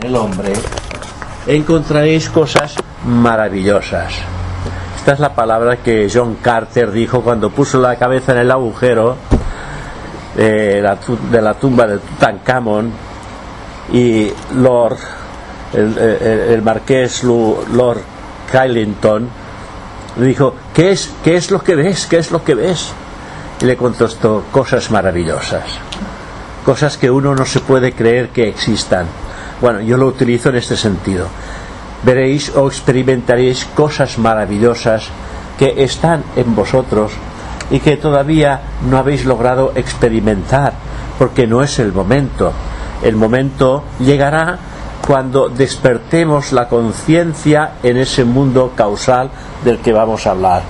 en el hombre, encontraréis cosas maravillosas. Esta es la palabra que John Carter dijo cuando puso la cabeza en el agujero de la, de la tumba de Tutankamón y Lord, el, el- marqués Lord Kylington, le dijo, ¿qué es, ¿qué es lo que ves? ¿Qué es lo que ves? Y le contestó, cosas maravillosas, cosas que uno no se puede creer que existan. Bueno, yo lo utilizo en este sentido. Veréis o experimentaréis cosas maravillosas que están en vosotros y que todavía no habéis logrado experimentar, porque no es el momento. El momento llegará cuando despertemos la conciencia en ese mundo causal del que vamos a hablar.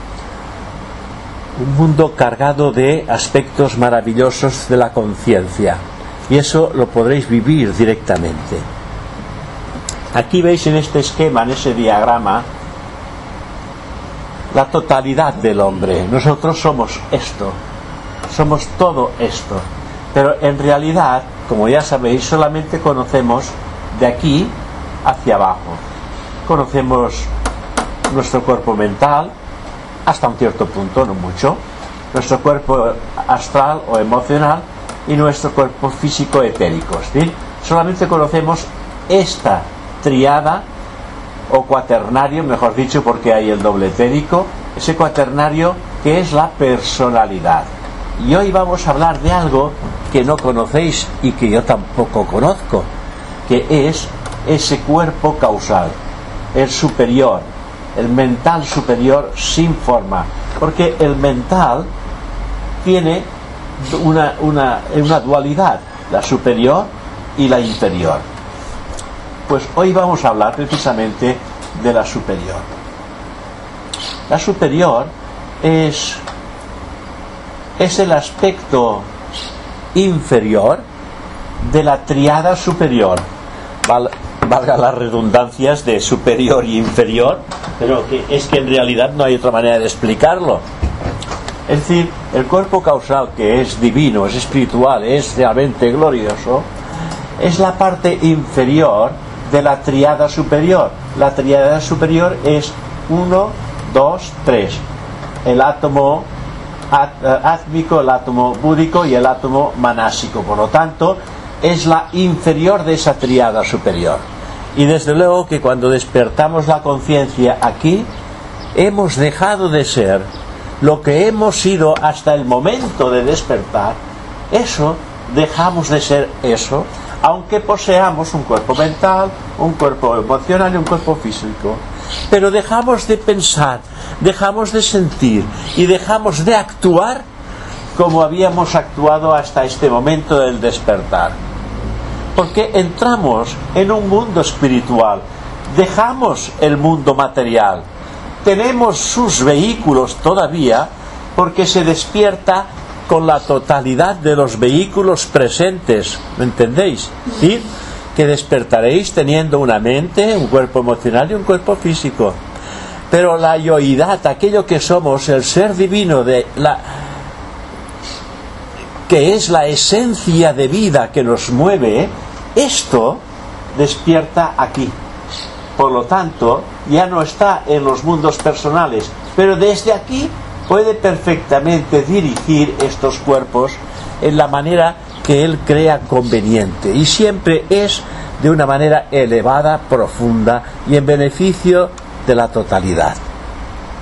Un mundo cargado de aspectos maravillosos de la conciencia. Y eso lo podréis vivir directamente. Aquí veis en este esquema, en ese diagrama, la totalidad del hombre. Nosotros somos esto, somos todo esto. Pero en realidad, como ya sabéis, solamente conocemos de aquí hacia abajo. Conocemos nuestro cuerpo mental hasta un cierto punto, no mucho, nuestro cuerpo astral o emocional y nuestro cuerpo físico etérico. Decir, solamente conocemos esta triada o cuaternario, mejor dicho, porque hay el doble etérico, ese cuaternario que es la personalidad. Y hoy vamos a hablar de algo que no conocéis y que yo tampoco conozco, que es ese cuerpo causal, el superior, el mental superior sin forma, porque el mental tiene una, una, una dualidad, la superior y la inferior. Pues hoy vamos a hablar precisamente de la superior. La superior es, es el aspecto inferior de la triada superior. Val- valga las redundancias de superior y inferior, pero es que en realidad no hay otra manera de explicarlo. Es decir, el cuerpo causal que es divino, es espiritual, es realmente glorioso, es la parte inferior de la triada superior. La triada superior es 1, 2, 3. El átomo eh, átmico, el átomo búdico y el átomo manásico. Por lo tanto, es la inferior de esa triada superior. Y desde luego que cuando despertamos la conciencia aquí, hemos dejado de ser lo que hemos sido hasta el momento de despertar. Eso, dejamos de ser eso, aunque poseamos un cuerpo mental, un cuerpo emocional y un cuerpo físico. Pero dejamos de pensar, dejamos de sentir y dejamos de actuar como habíamos actuado hasta este momento del despertar. Porque entramos en un mundo espiritual, dejamos el mundo material, tenemos sus vehículos todavía porque se despierta con la totalidad de los vehículos presentes, ¿me entendéis? ¿Sí? Que despertaréis teniendo una mente, un cuerpo emocional y un cuerpo físico. Pero la yoidad, aquello que somos, el ser divino de la que es la esencia de vida que nos mueve, esto despierta aquí. Por lo tanto, ya no está en los mundos personales, pero desde aquí puede perfectamente dirigir estos cuerpos en la manera que él crea conveniente. Y siempre es de una manera elevada, profunda y en beneficio de la totalidad.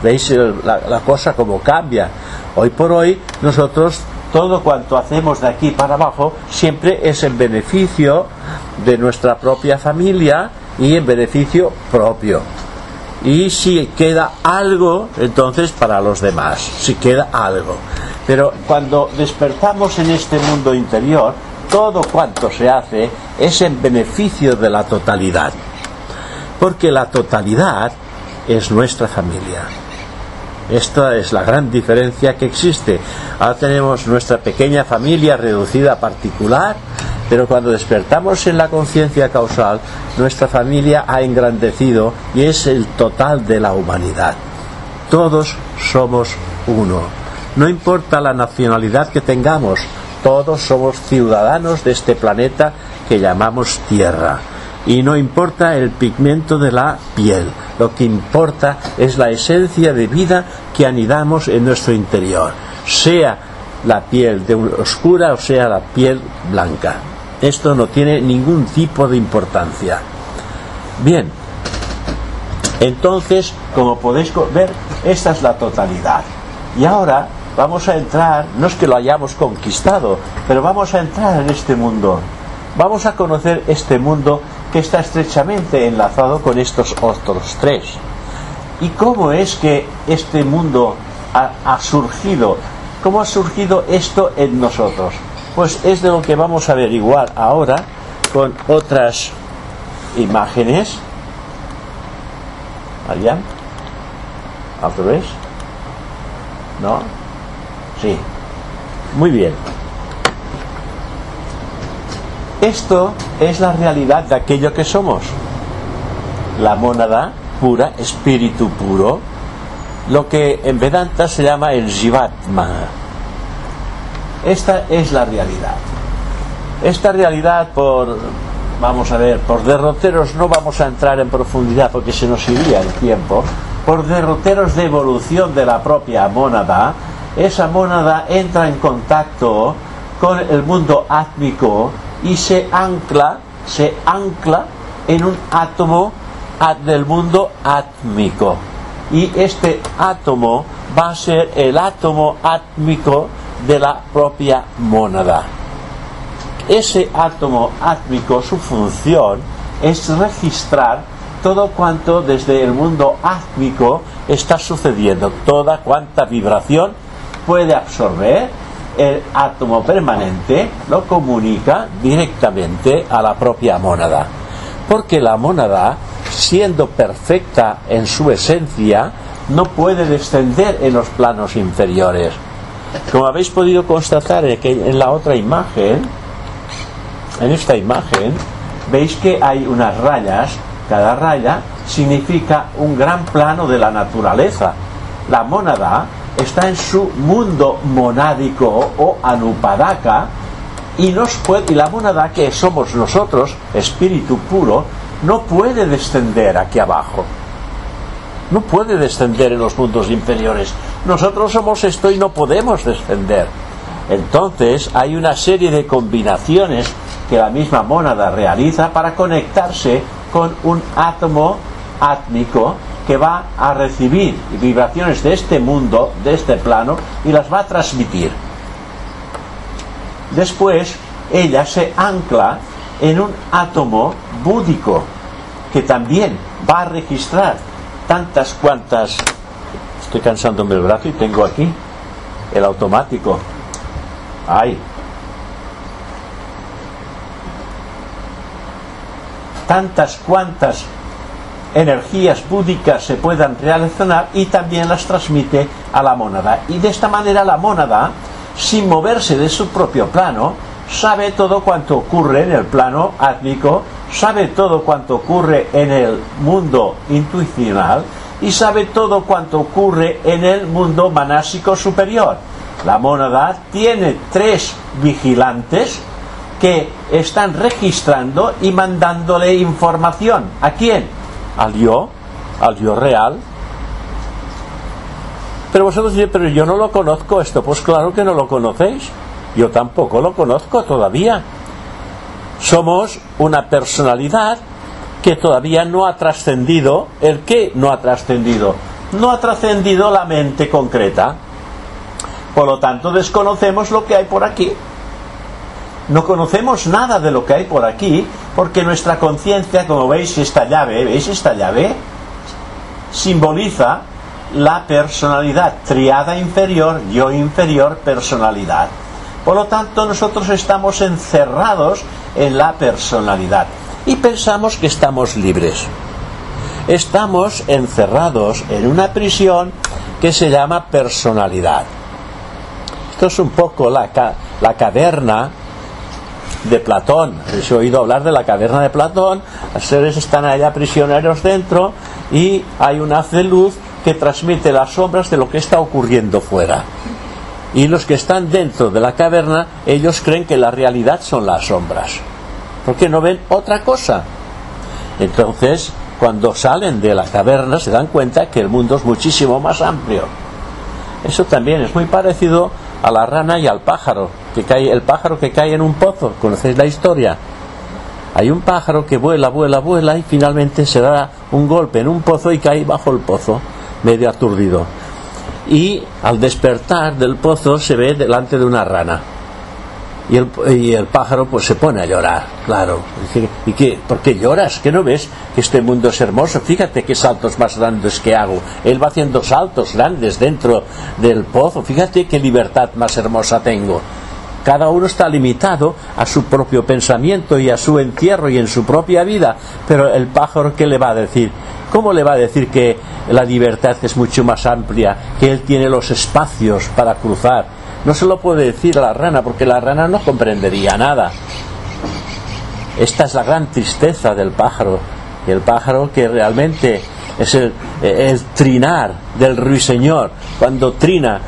¿Veis el- la, la cosa como cambia? Hoy por hoy nosotros todo cuanto hacemos de aquí para abajo siempre es en beneficio de nuestra propia familia y en beneficio propio. Y si queda algo, entonces para los demás, si queda algo. Pero cuando despertamos en este mundo interior, todo cuanto se hace es en beneficio de la totalidad. Porque la totalidad es nuestra familia. Esta es la gran diferencia que existe. Ahora tenemos nuestra pequeña familia reducida a particular, pero cuando despertamos en la conciencia causal, nuestra familia ha engrandecido y es el total de la humanidad. Todos somos uno. No importa la nacionalidad que tengamos, todos somos ciudadanos de este planeta que llamamos Tierra. y no importa el pigmento de la piel. Lo que importa es la esencia de vida que anidamos en nuestro interior, sea la piel oscura o sea la piel blanca. Esto no tiene ningún tipo de importancia. Bien, entonces, como podéis ver, esta es la totalidad. Y ahora vamos a entrar, no es que lo hayamos conquistado, pero vamos a entrar en este mundo. Vamos a conocer este mundo que está estrechamente enlazado con estos otros tres. ¿Y cómo es que este mundo ha, surgido? ¿Cómo ha surgido esto en nosotros? Pues es de lo que vamos a averiguar ahora con otras imágenes. ¿Allá? ¿Al revés? ¿No? Sí. Muy bien. Esto es la realidad de aquello que somos. La mónada pura, espíritu puro, lo que en Vedanta se llama el Jivatma. Esta es la realidad. Esta realidad por, vamos a ver, por derroteros no vamos a entrar en profundidad porque se nos iría el tiempo, por derroteros de evolución de la propia mónada, esa mónada entra en contacto con el mundo átmico y se ancla, se ancla en un átomo del mundo átmico. Y este átomo va a ser el átomo átmico de la propia mónada. Ese átomo átmico, su función es registrar todo cuanto desde el mundo átmico está sucediendo, toda cuanta vibración puede absorber el átomo permanente lo comunica directamente a la propia mónada. Porque la mónada, siendo perfecta en su esencia, no puede descender en los planos inferiores. Como habéis podido constatar en la otra imagen, en esta imagen, veis que hay unas rayas, cada raya significa un gran plano de la naturaleza. La mónada está en su mundo monádico o anupadaka y, nos puede, y la monada que somos nosotros, espíritu puro, no puede descender aquí abajo. No puede descender en los mundos inferiores. Nosotros somos esto y no podemos descender. Entonces hay una serie de combinaciones que la misma mónada realiza para conectarse con un átomo átmico que va a recibir vibraciones de este mundo, de este plano, y las va a transmitir. Después, ella se ancla en un átomo búdico, que también va a registrar tantas cuantas... Estoy cansándome el brazo y tengo aquí el automático. Ahí. Tantas cuantas energías búdicas se puedan realizar y también las transmite a la mónada. Y de esta manera la mónada, sin moverse de su propio plano, sabe todo cuanto ocurre en el plano átmico, sabe todo cuanto ocurre en el mundo intuicional y sabe todo cuanto ocurre en el mundo manásico superior. La mónada tiene tres vigilantes que están registrando y mandándole información. ¿A quién? al yo, al yo real. Pero vosotros diréis, pero yo no lo conozco esto. Pues claro que no lo conocéis. Yo tampoco lo conozco todavía. Somos una personalidad que todavía no ha trascendido. ¿El qué no ha trascendido? No ha trascendido la mente concreta. Por lo tanto, desconocemos lo que hay por aquí. No conocemos nada de lo que hay por aquí porque nuestra conciencia, como veis esta llave, ¿veis esta llave? Simboliza la personalidad, triada inferior, yo inferior, personalidad. Por lo tanto, nosotros estamos encerrados en la personalidad y pensamos que estamos libres. Estamos encerrados en una prisión que se llama personalidad. Esto es un poco la, la caverna de Platón. He oído hablar de la caverna de Platón. Los seres están allá prisioneros dentro y hay un haz de luz que transmite las sombras de lo que está ocurriendo fuera. Y los que están dentro de la caverna, ellos creen que la realidad son las sombras. Porque no ven otra cosa. Entonces, cuando salen de la caverna se dan cuenta que el mundo es muchísimo más amplio. Eso también es muy parecido a la rana y al pájaro, que cae el pájaro que cae en un pozo, conocéis la historia. Hay un pájaro que vuela, vuela, vuela y finalmente se da un golpe en un pozo y cae bajo el pozo, medio aturdido. Y al despertar del pozo se ve delante de una rana y el, y el pájaro pues se pone a llorar, claro. ¿Y qué? ¿Por qué lloras? ¿Que no ves que este mundo es hermoso? Fíjate qué saltos más grandes que hago. Él va haciendo saltos grandes dentro del pozo. Fíjate qué libertad más hermosa tengo. Cada uno está limitado a su propio pensamiento y a su encierro y en su propia vida. Pero el pájaro, ¿qué le va a decir? ¿Cómo le va a decir que la libertad es mucho más amplia, que él tiene los espacios para cruzar? No se lo puede decir a la rana porque la rana no comprendería nada. Esta es la gran tristeza del pájaro. El pájaro que realmente es el, trinar del ruiseñor. Cuando trina,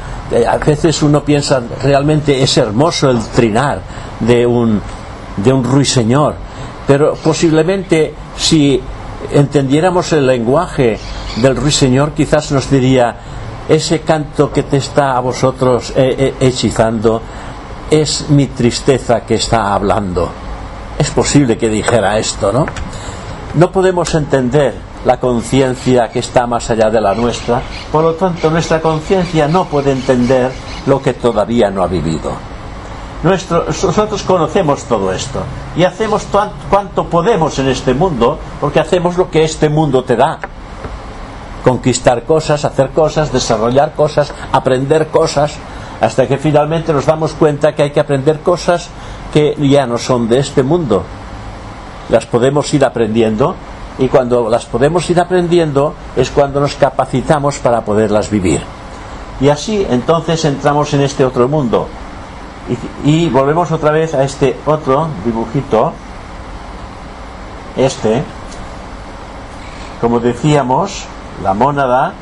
a veces uno piensa realmente es hermoso el trinar de un, de un ruiseñor. Pero posiblemente si entendiéramos el lenguaje del ruiseñor, quizás nos diría, ese canto que te está a vosotros eh, eh, hechizando es mi tristeza que está hablando. Es posible que dijera esto, ¿no? No podemos entender la conciencia que está más allá de la nuestra, por lo tanto nuestra conciencia no puede entender lo que todavía no ha vivido. nosotros conocemos todo esto y hacemos cuanto podemos en este mundo porque hacemos lo que este mundo te da conquistar cosas, hacer cosas, desarrollar cosas, aprender cosas, hasta que finalmente nos damos cuenta que hay que aprender cosas que ya no son de este mundo. Las podemos ir aprendiendo y cuando las podemos ir aprendiendo es cuando nos capacitamos para poderlas vivir. Y así entonces entramos en este otro mundo. Y, volvemos otra vez a este otro dibujito, este, como decíamos, la mónada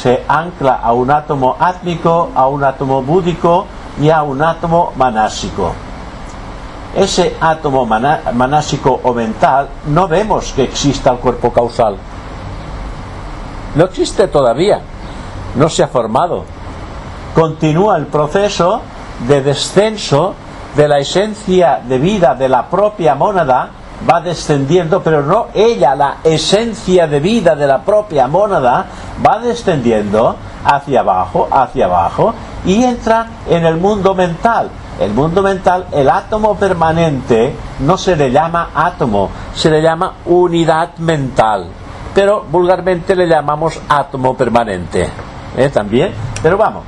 se ancla a un átomo átmico, a un átomo búdico y a un átomo manásico. Ese átomo manásico o mental no vemos que exista el cuerpo causal. No existe todavía, no se ha formado. Continúa el proceso de descenso de la esencia de vida de la propia mónada va descendiendo, pero no ella, la esencia de vida de la propia mónada, va descendiendo hacia abajo, hacia abajo, y entra en el mundo mental. El mundo mental, el átomo permanente, no se le llama átomo, se le llama unidad mental. Pero vulgarmente le llamamos átomo permanente. ¿eh? También, pero vamos,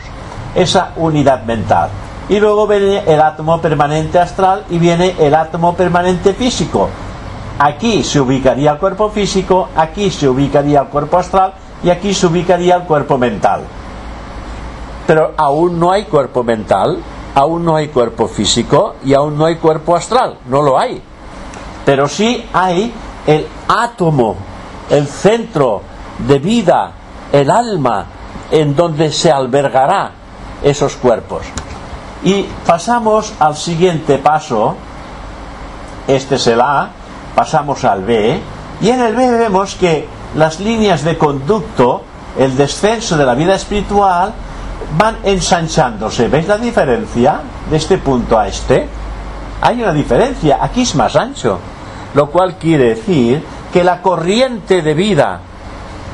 esa unidad mental y luego viene el átomo permanente astral y viene el átomo permanente físico. Aquí se ubicaría el cuerpo físico, aquí se ubicaría el cuerpo astral y aquí se ubicaría el cuerpo mental. Pero aún no hay cuerpo mental, aún no hay cuerpo físico y aún no hay cuerpo astral, no lo hay. Pero sí hay el átomo, el centro de vida, el alma, en donde se albergará esos cuerpos. Y pasamos al siguiente paso, este es el A, pasamos al B, y en el B vemos que las líneas de conducto, el descenso de la vida espiritual, van ensanchándose. ¿Veis la diferencia de este punto a este? Hay una diferencia, aquí es más ancho, lo cual quiere decir que la corriente de vida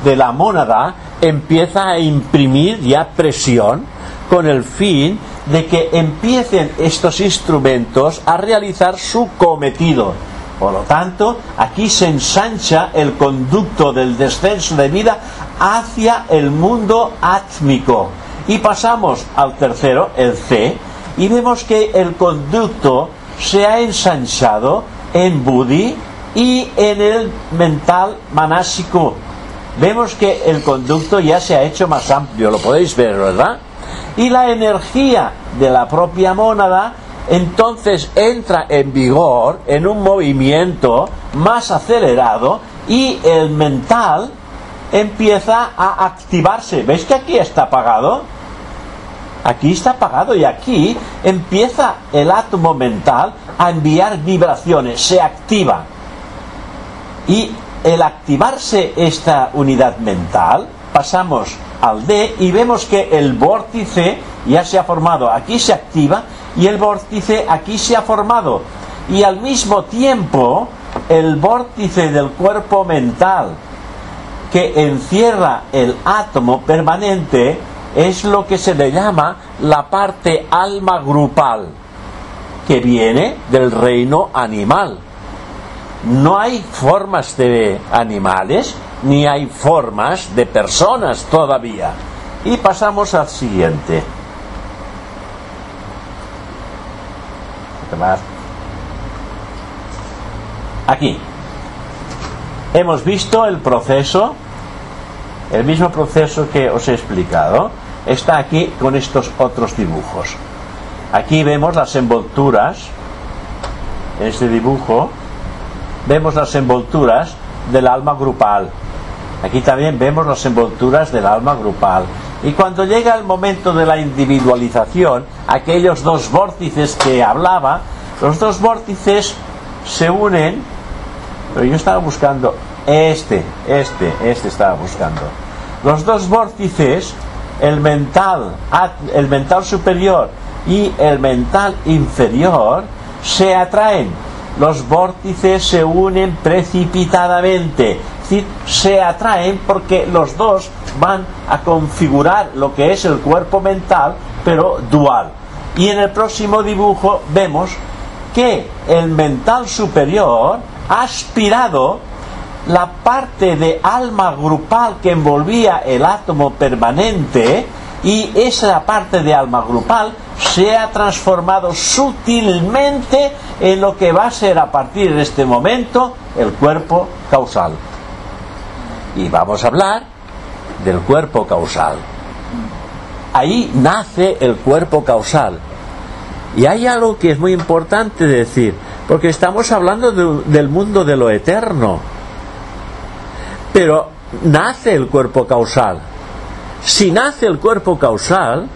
de la mónada empieza a imprimir ya presión con el fin de que empiecen estos instrumentos a realizar su cometido. Por lo tanto, aquí se ensancha el conducto del descenso de vida hacia el mundo átmico. Y pasamos al tercero, el C, y vemos que el conducto se ha ensanchado en Budi y en el mental manásico. Vemos que el conducto ya se ha hecho más amplio, lo podéis ver, ¿verdad? y la energía de la propia mónada entonces entra en vigor en un movimiento más acelerado y el mental empieza a activarse. ¿Veis que aquí está apagado? Aquí está apagado y aquí empieza el átomo mental a enviar vibraciones, se activa. Y el activarse esta unidad mental, pasamos al D y vemos que el vórtice ya se ha formado, aquí se activa y el vórtice aquí se ha formado. Y al mismo tiempo, el vórtice del cuerpo mental que encierra el átomo permanente es lo que se le llama la parte alma grupal, que viene del reino animal. No hay formas de animales, ni hay formas de personas todavía. Y pasamos al siguiente. Aquí. Hemos visto el proceso, el mismo proceso que os he explicado. Está aquí con estos otros dibujos. Aquí vemos las envolturas, en este dibujo, vemos las envolturas del alma grupal. Aquí también vemos las envolturas del alma grupal. Y cuando llega el momento de la individualización, aquellos dos vórtices que hablaba, los dos vórtices se unen, pero yo estaba buscando este, este, este estaba buscando. Los dos vórtices, el mental, el mental superior y el mental inferior, se atraen. Los vórtices se unen precipitadamente, es decir, se atraen porque los dos van a configurar lo que es el cuerpo mental, pero dual. Y en el próximo dibujo vemos que el mental superior aspirado la parte de alma grupal que envolvía el átomo permanente y esa parte de alma grupal se ha transformado sutilmente en lo que va a ser a partir de este momento el cuerpo causal. Y vamos a hablar del cuerpo causal. Ahí nace el cuerpo causal. Y hay algo que es muy importante decir, porque estamos hablando del mundo de lo eterno. Pero nace el cuerpo causal. Si nace el cuerpo causal,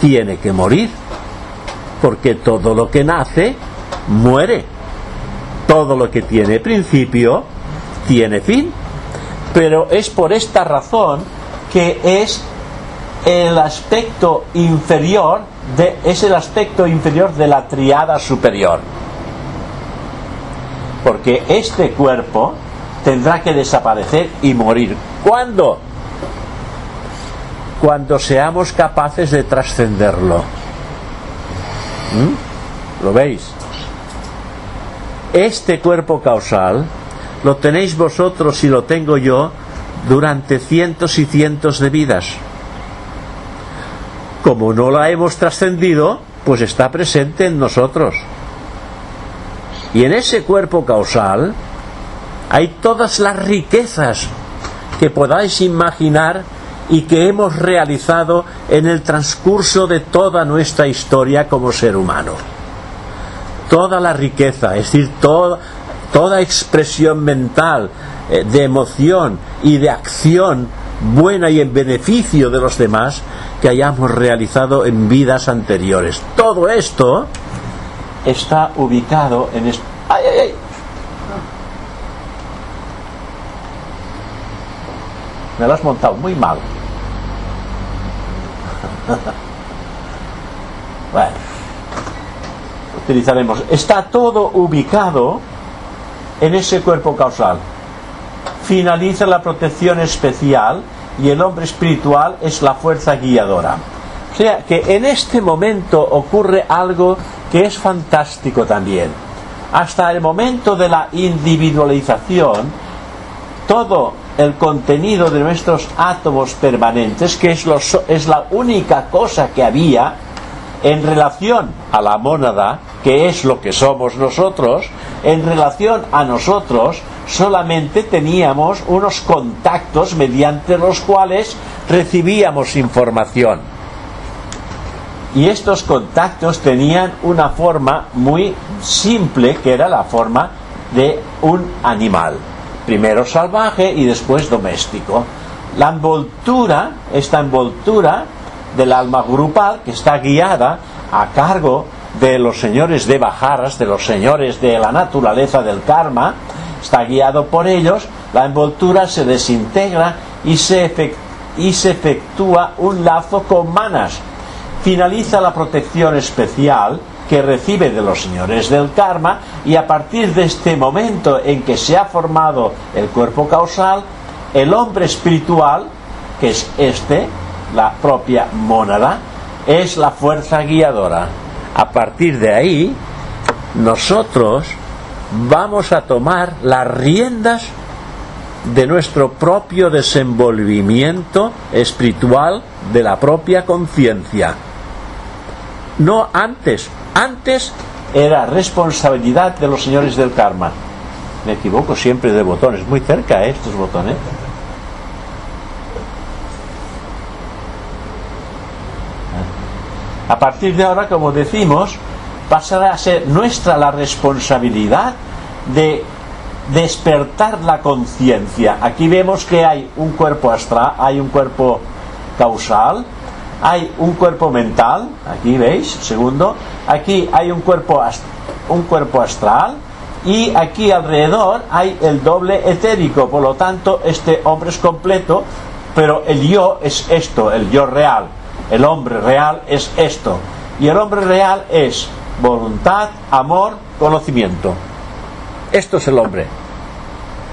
tiene que morir. Porque todo lo que nace, muere. Todo lo que tiene principio, tiene fin. Pero es por esta razón que es el aspecto inferior de, es el aspecto inferior de la triada superior. Porque este cuerpo tendrá que desaparecer y morir. ¿Cuándo? Cuando seamos capaces de trascenderlo. ¿Mm? ¿Lo veis? Este cuerpo causal lo tenéis vosotros y lo tengo yo durante cientos y cientos de vidas como no la hemos trascendido, pues está presente en nosotros. Y en ese cuerpo causal hay todas las riquezas que podáis imaginar y que hemos realizado en el transcurso de toda nuestra historia como ser humano. Toda la riqueza, es decir, toda, expresión mental, eh, de emoción y de acción buena y en beneficio de los demás que hayamos realizado en vidas anteriores. Todo esto está ubicado en... ¡Ay, ay, ay! Me lo has montado muy mal. bueno, utilizaremos. Está todo ubicado en ese cuerpo causal. Finaliza la protección especial y el hombre espiritual es la fuerza guiadora. O sea que en este momento ocurre algo que es fantástico también. Hasta el momento de la individualización, todo el contenido de nuestros átomos permanentes, que es, es la única cosa que había en relación a la mónada, que es lo que somos nosotros, en relación a nosotros, solamente teníamos unos contactos mediante los cuales recibíamos información. Y estos contactos tenían una forma muy simple, que era la forma de un animal, primero salvaje y después doméstico. La envoltura, esta envoltura del alma grupal, que está guiada a cargo de los señores de Bajaras, de los señores de la naturaleza del karma, está guiado por ellos, la envoltura se desintegra y se, y se efectúa un lazo con manas. Finaliza la protección especial que recibe de los señores del karma y a partir de este momento en que se ha formado el cuerpo causal, el hombre espiritual, que es este, la propia mónada, es la fuerza guiadora. A partir de ahí, nosotros vamos a tomar las riendas de nuestro propio desenvolvimiento espiritual de la propia conciencia. No antes, antes era responsabilidad de los señores del karma. Me equivoco siempre de botones, muy cerca ¿eh? estos botones. A partir de ahora, como decimos, pasará a ser nuestra la responsabilidad de despertar la conciencia. Aquí vemos que hay un cuerpo astral, hay un cuerpo causal, hay un cuerpo mental, aquí veis, segundo, aquí hay un cuerpo, un cuerpo astral y aquí alrededor hay el doble etérico, por lo tanto este hombre es completo, pero el yo es esto, el yo real, el hombre real es esto, y el hombre real es voluntad, amor, conocimiento. Esto es el hombre.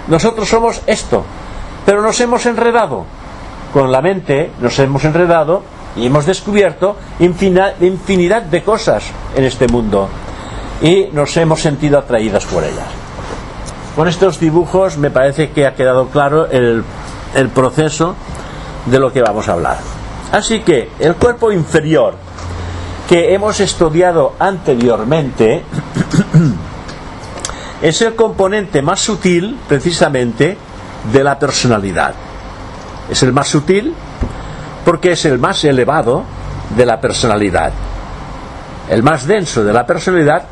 Nosotros somos esto, pero nos hemos enredado. Con la mente nos hemos enredado y hemos descubierto infinidad de cosas en este mundo y nos hemos sentido atraídas por ellas. Con estos dibujos me parece que ha quedado claro el, el proceso de lo que vamos a hablar. Así que el cuerpo inferior que hemos estudiado anteriormente es el componente más sutil precisamente de la personalidad. Es el más sutil porque es el más elevado de la personalidad. El más denso de la personalidad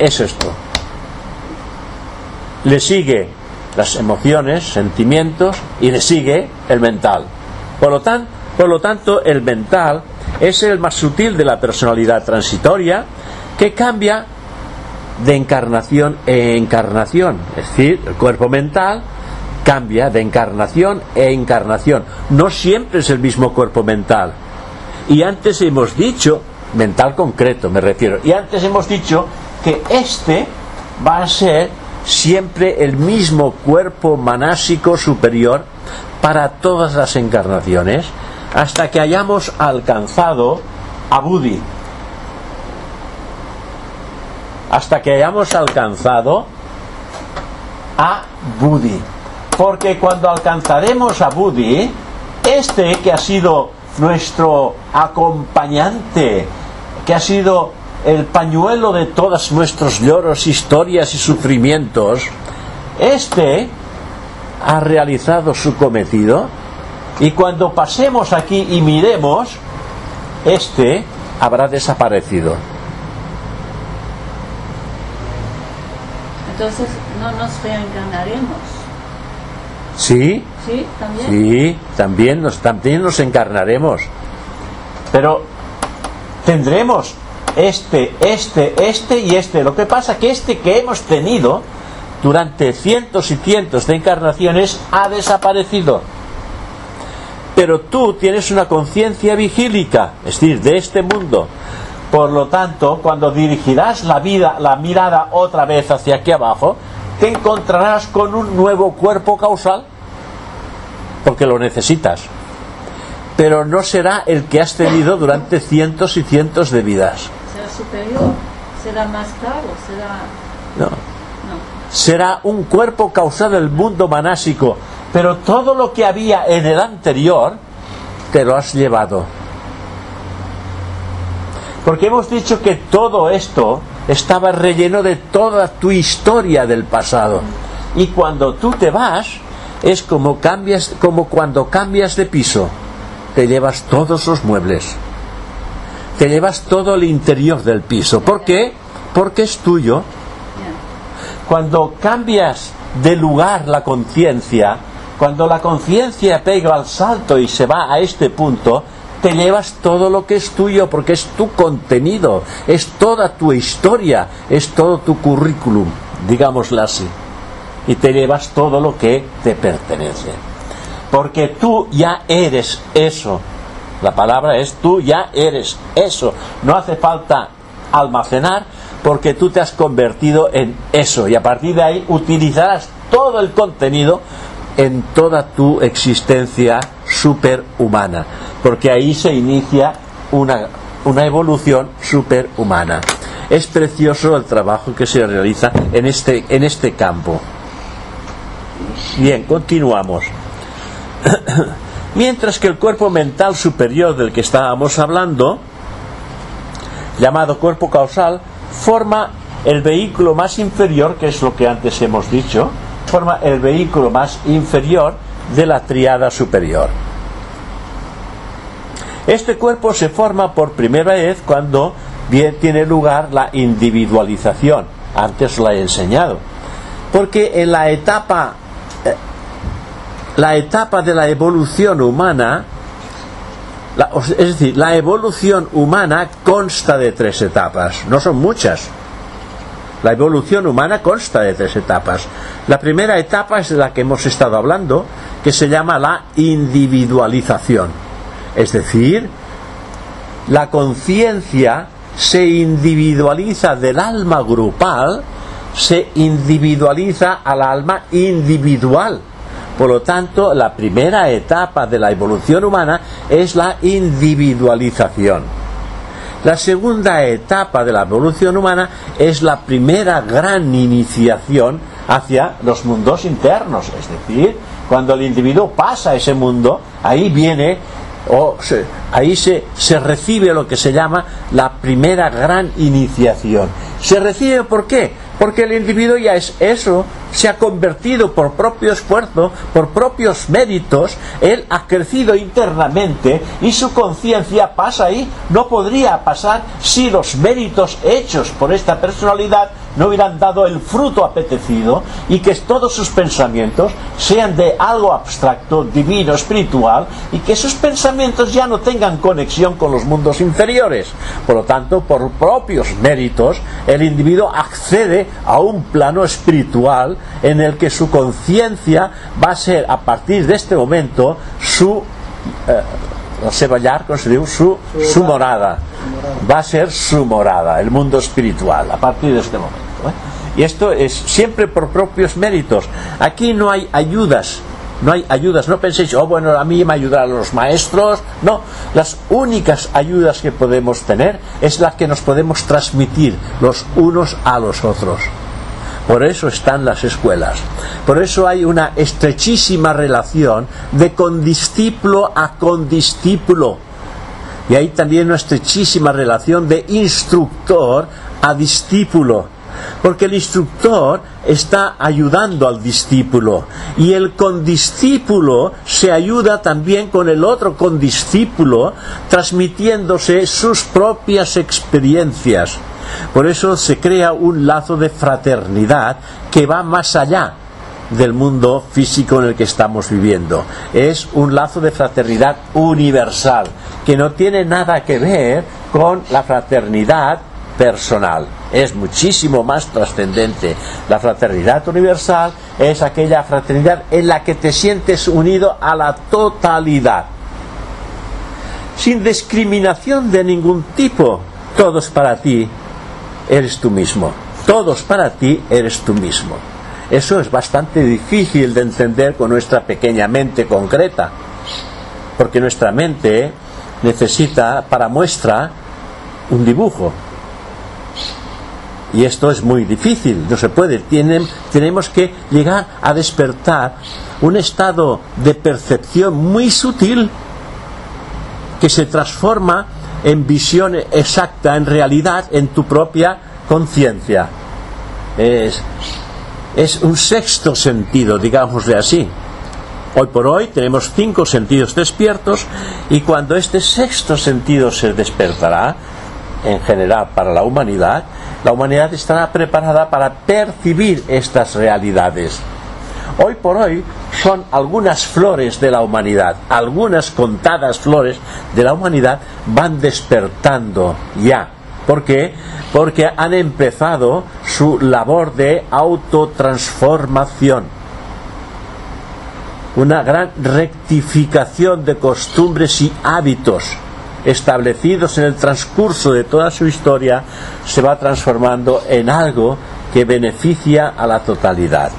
es esto. Le sigue las emociones, sentimientos y le sigue el mental. Por lo, tan, por lo tanto, el mental es el más sutil de la personalidad transitoria que cambia de encarnación e encarnación. Es decir, el cuerpo mental cambia de encarnación e encarnación. No siempre es el mismo cuerpo mental. Y antes hemos dicho, mental concreto me refiero, y antes hemos dicho que este va a ser siempre el mismo cuerpo manásico superior para todas las encarnaciones hasta que hayamos alcanzado a Budi. Hasta que hayamos alcanzado a Budi. Porque cuando alcanzaremos a Budi, este que ha sido nuestro acompañante, que ha sido el pañuelo de todos nuestros lloros, historias y sufrimientos, este ha realizado su cometido y cuando pasemos aquí y miremos, este habrá desaparecido. Entonces no nos reencarnaremos. Sí, Sí, también. sí, también nos, también nos encarnaremos. Pero tendremos este, este, este y este. Lo que pasa que este que hemos tenido durante cientos y cientos de encarnaciones ha desaparecido. Pero tú tienes una conciencia vigílica, es decir, de este mundo. Por lo tanto, cuando dirigirás la vida, la mirada otra vez hacia aquí abajo, te encontrarás con un nuevo cuerpo causal, porque lo necesitas. Pero no será el que has tenido durante cientos y cientos de vidas. Será superior, será más claro, será. No. No. será un cuerpo causal del mundo manásico, pero todo lo que había en el anterior te lo has llevado. Porque hemos dicho que todo esto estaba relleno de toda tu historia del pasado. Y cuando tú te vas, es como cambias, como cuando cambias de piso. Te llevas todos los muebles. Te llevas todo el interior del piso. ¿Por qué? Porque es tuyo. Cuando cambias de lugar la conciencia, cuando la conciencia pega al salto y se va a este punto, te llevas todo lo que es tuyo porque es tu contenido, es toda tu historia, es todo tu currículum, digámoslo así. y te llevas todo lo que te pertenece. Porque tú ya eres eso. La palabra es tú ya eres eso. No hace falta almacenar porque tú te has convertido en eso y a partir de ahí utilizarás todo el contenido en toda tu existencia superhumana, porque ahí se inicia una, una evolución superhumana. Es precioso el trabajo que se realiza en este, en este campo. Bien, continuamos. Mientras que el cuerpo mental superior del que estábamos hablando, llamado cuerpo causal, forma el vehículo más inferior, que es lo que antes hemos dicho, forma el vehículo más inferior de la triada superior. Este cuerpo se forma por primera vez cuando bien tiene lugar la individualización. Antes la he enseñado. Porque en la etapa eh, la etapa de la evolución humana es decir, la evolución humana consta de tres etapas, no son muchas. La evolución humana consta de tres etapas. La primera etapa es de la que hemos estado hablando, que se llama la individualización. Es decir, la conciencia se individualiza del alma grupal, se individualiza al alma individual. Por lo tanto, la primera etapa de la evolución humana es la individualización. La segunda etapa de la evolución humana es la primera gran iniciación hacia los mundos internos, es decir, cuando el individuo pasa a ese mundo, ahí viene o ahí se, se recibe lo que se llama la primera gran iniciación. ¿Se recibe por qué? Porque el individuo ya es eso, se ha convertido por propio esfuerzo, por propios méritos, él ha crecido internamente y su conciencia pasa ahí. No podría pasar si los méritos hechos por esta personalidad no hubieran dado el fruto apetecido y que todos sus pensamientos sean de algo abstracto, divino, espiritual y que sus pensamientos ya no tengan conexión con los mundos inferiores. Por lo tanto, por propios méritos, el individuo accede a un plano espiritual en el que su conciencia va a ser a partir de este momento su eh, su, su morada. Va a ser su morada, el mundo espiritual, a partir de este momento. ¿eh? Y esto es siempre por propios méritos. Aquí no hay ayudas, no hay ayudas. No penséis, oh, bueno, a mí me ayudarán los maestros. No, las únicas ayudas que podemos tener es las que nos podemos transmitir los unos a los otros. Por eso están las escuelas. Por eso hay una estrechísima relación de condiscípulo a condiscípulo. Y hay también una estrechísima relación de instructor a discípulo. Porque el instructor está ayudando al discípulo y el condiscípulo se ayuda también con el otro condiscípulo transmitiéndose sus propias experiencias. Por eso se crea un lazo de fraternidad que va más allá del mundo físico en el que estamos viviendo. Es un lazo de fraternidad universal que no tiene nada que ver con la fraternidad personal. Es muchísimo más trascendente. La fraternidad universal es aquella fraternidad en la que te sientes unido a la totalidad. Sin discriminación de ningún tipo. Todos para ti eres tú mismo. Todos para ti eres tú mismo. Eso es bastante difícil de entender con nuestra pequeña mente concreta, porque nuestra mente necesita para muestra un dibujo. Y esto es muy difícil, no se puede. tenemos que llegar a despertar un estado de percepción muy sutil que se transforma en visión exacta, en realidad, en tu propia conciencia. Es, es un sexto sentido, digámosle así. Hoy por hoy tenemos cinco sentidos despiertos y cuando este sexto sentido se despertará, en general para la humanidad, la humanidad estará preparada para percibir estas realidades. Hoy por hoy son algunas flores de la humanidad, algunas contadas flores de la humanidad van despertando ya. ¿Por qué? Porque han empezado su labor de autotransformación. Una gran rectificación de costumbres y hábitos establecidos en el transcurso de toda su historia se va transformando en algo que beneficia a la totalidad.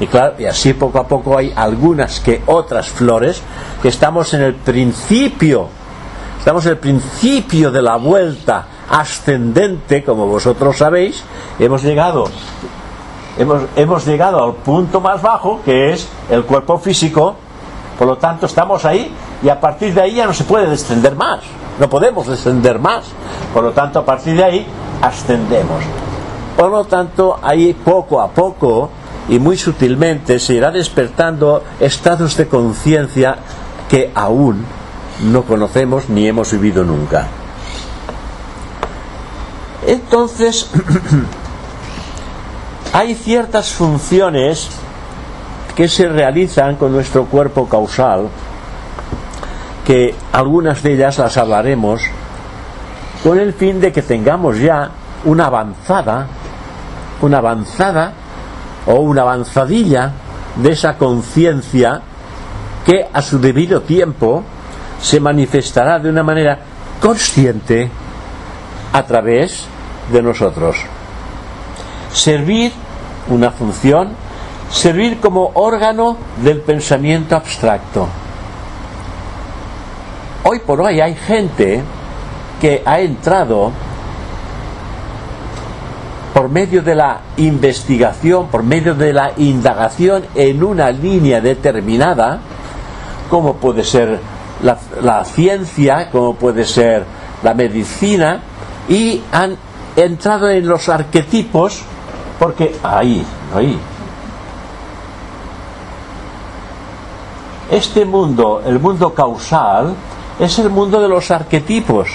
Y claro, y así poco a poco hay algunas que otras flores que estamos en el principio, estamos en el principio de la vuelta ascendente, como vosotros sabéis, hemos llegado hemos, hemos llegado al punto más bajo que es el cuerpo físico, por lo tanto estamos ahí y a partir de ahí ya no se puede descender más, no podemos descender más, por lo tanto a partir de ahí ascendemos. Por lo tanto, ahí poco a poco y muy sutilmente se irá despertando estados de conciencia que aún no conocemos ni hemos vivido nunca. Entonces, hay ciertas funciones que se realizan con nuestro cuerpo causal, que algunas de ellas las hablaremos, con el fin de que tengamos ya una avanzada, una avanzada o una avanzadilla de esa conciencia que a su debido tiempo se manifestará de una manera consciente a través de nosotros. Servir una función, servir como órgano del pensamiento abstracto. Hoy por hoy hay gente que ha entrado por medio de la investigación, por medio de la indagación en una línea determinada, como puede ser la, ciencia, como puede ser la medicina, y han entrado en los arquetipos, porque ahí, ahí. Este mundo, el mundo causal, es el mundo de los arquetipos,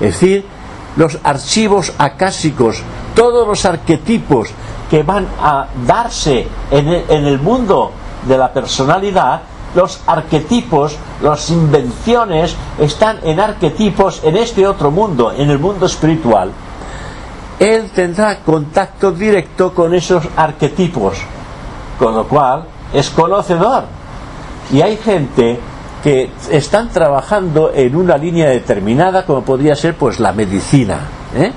es decir, los archivos acásicos, todos los arquetipos que van a darse en el, mundo de la personalidad, los arquetipos, las invenciones están en arquetipos en este otro mundo, en el mundo espiritual. Él tendrá contacto directo con esos arquetipos, con lo cual es conocedor. Y hay gente que están trabajando en una línea determinada, como podría ser pues la medicina, ¿eh?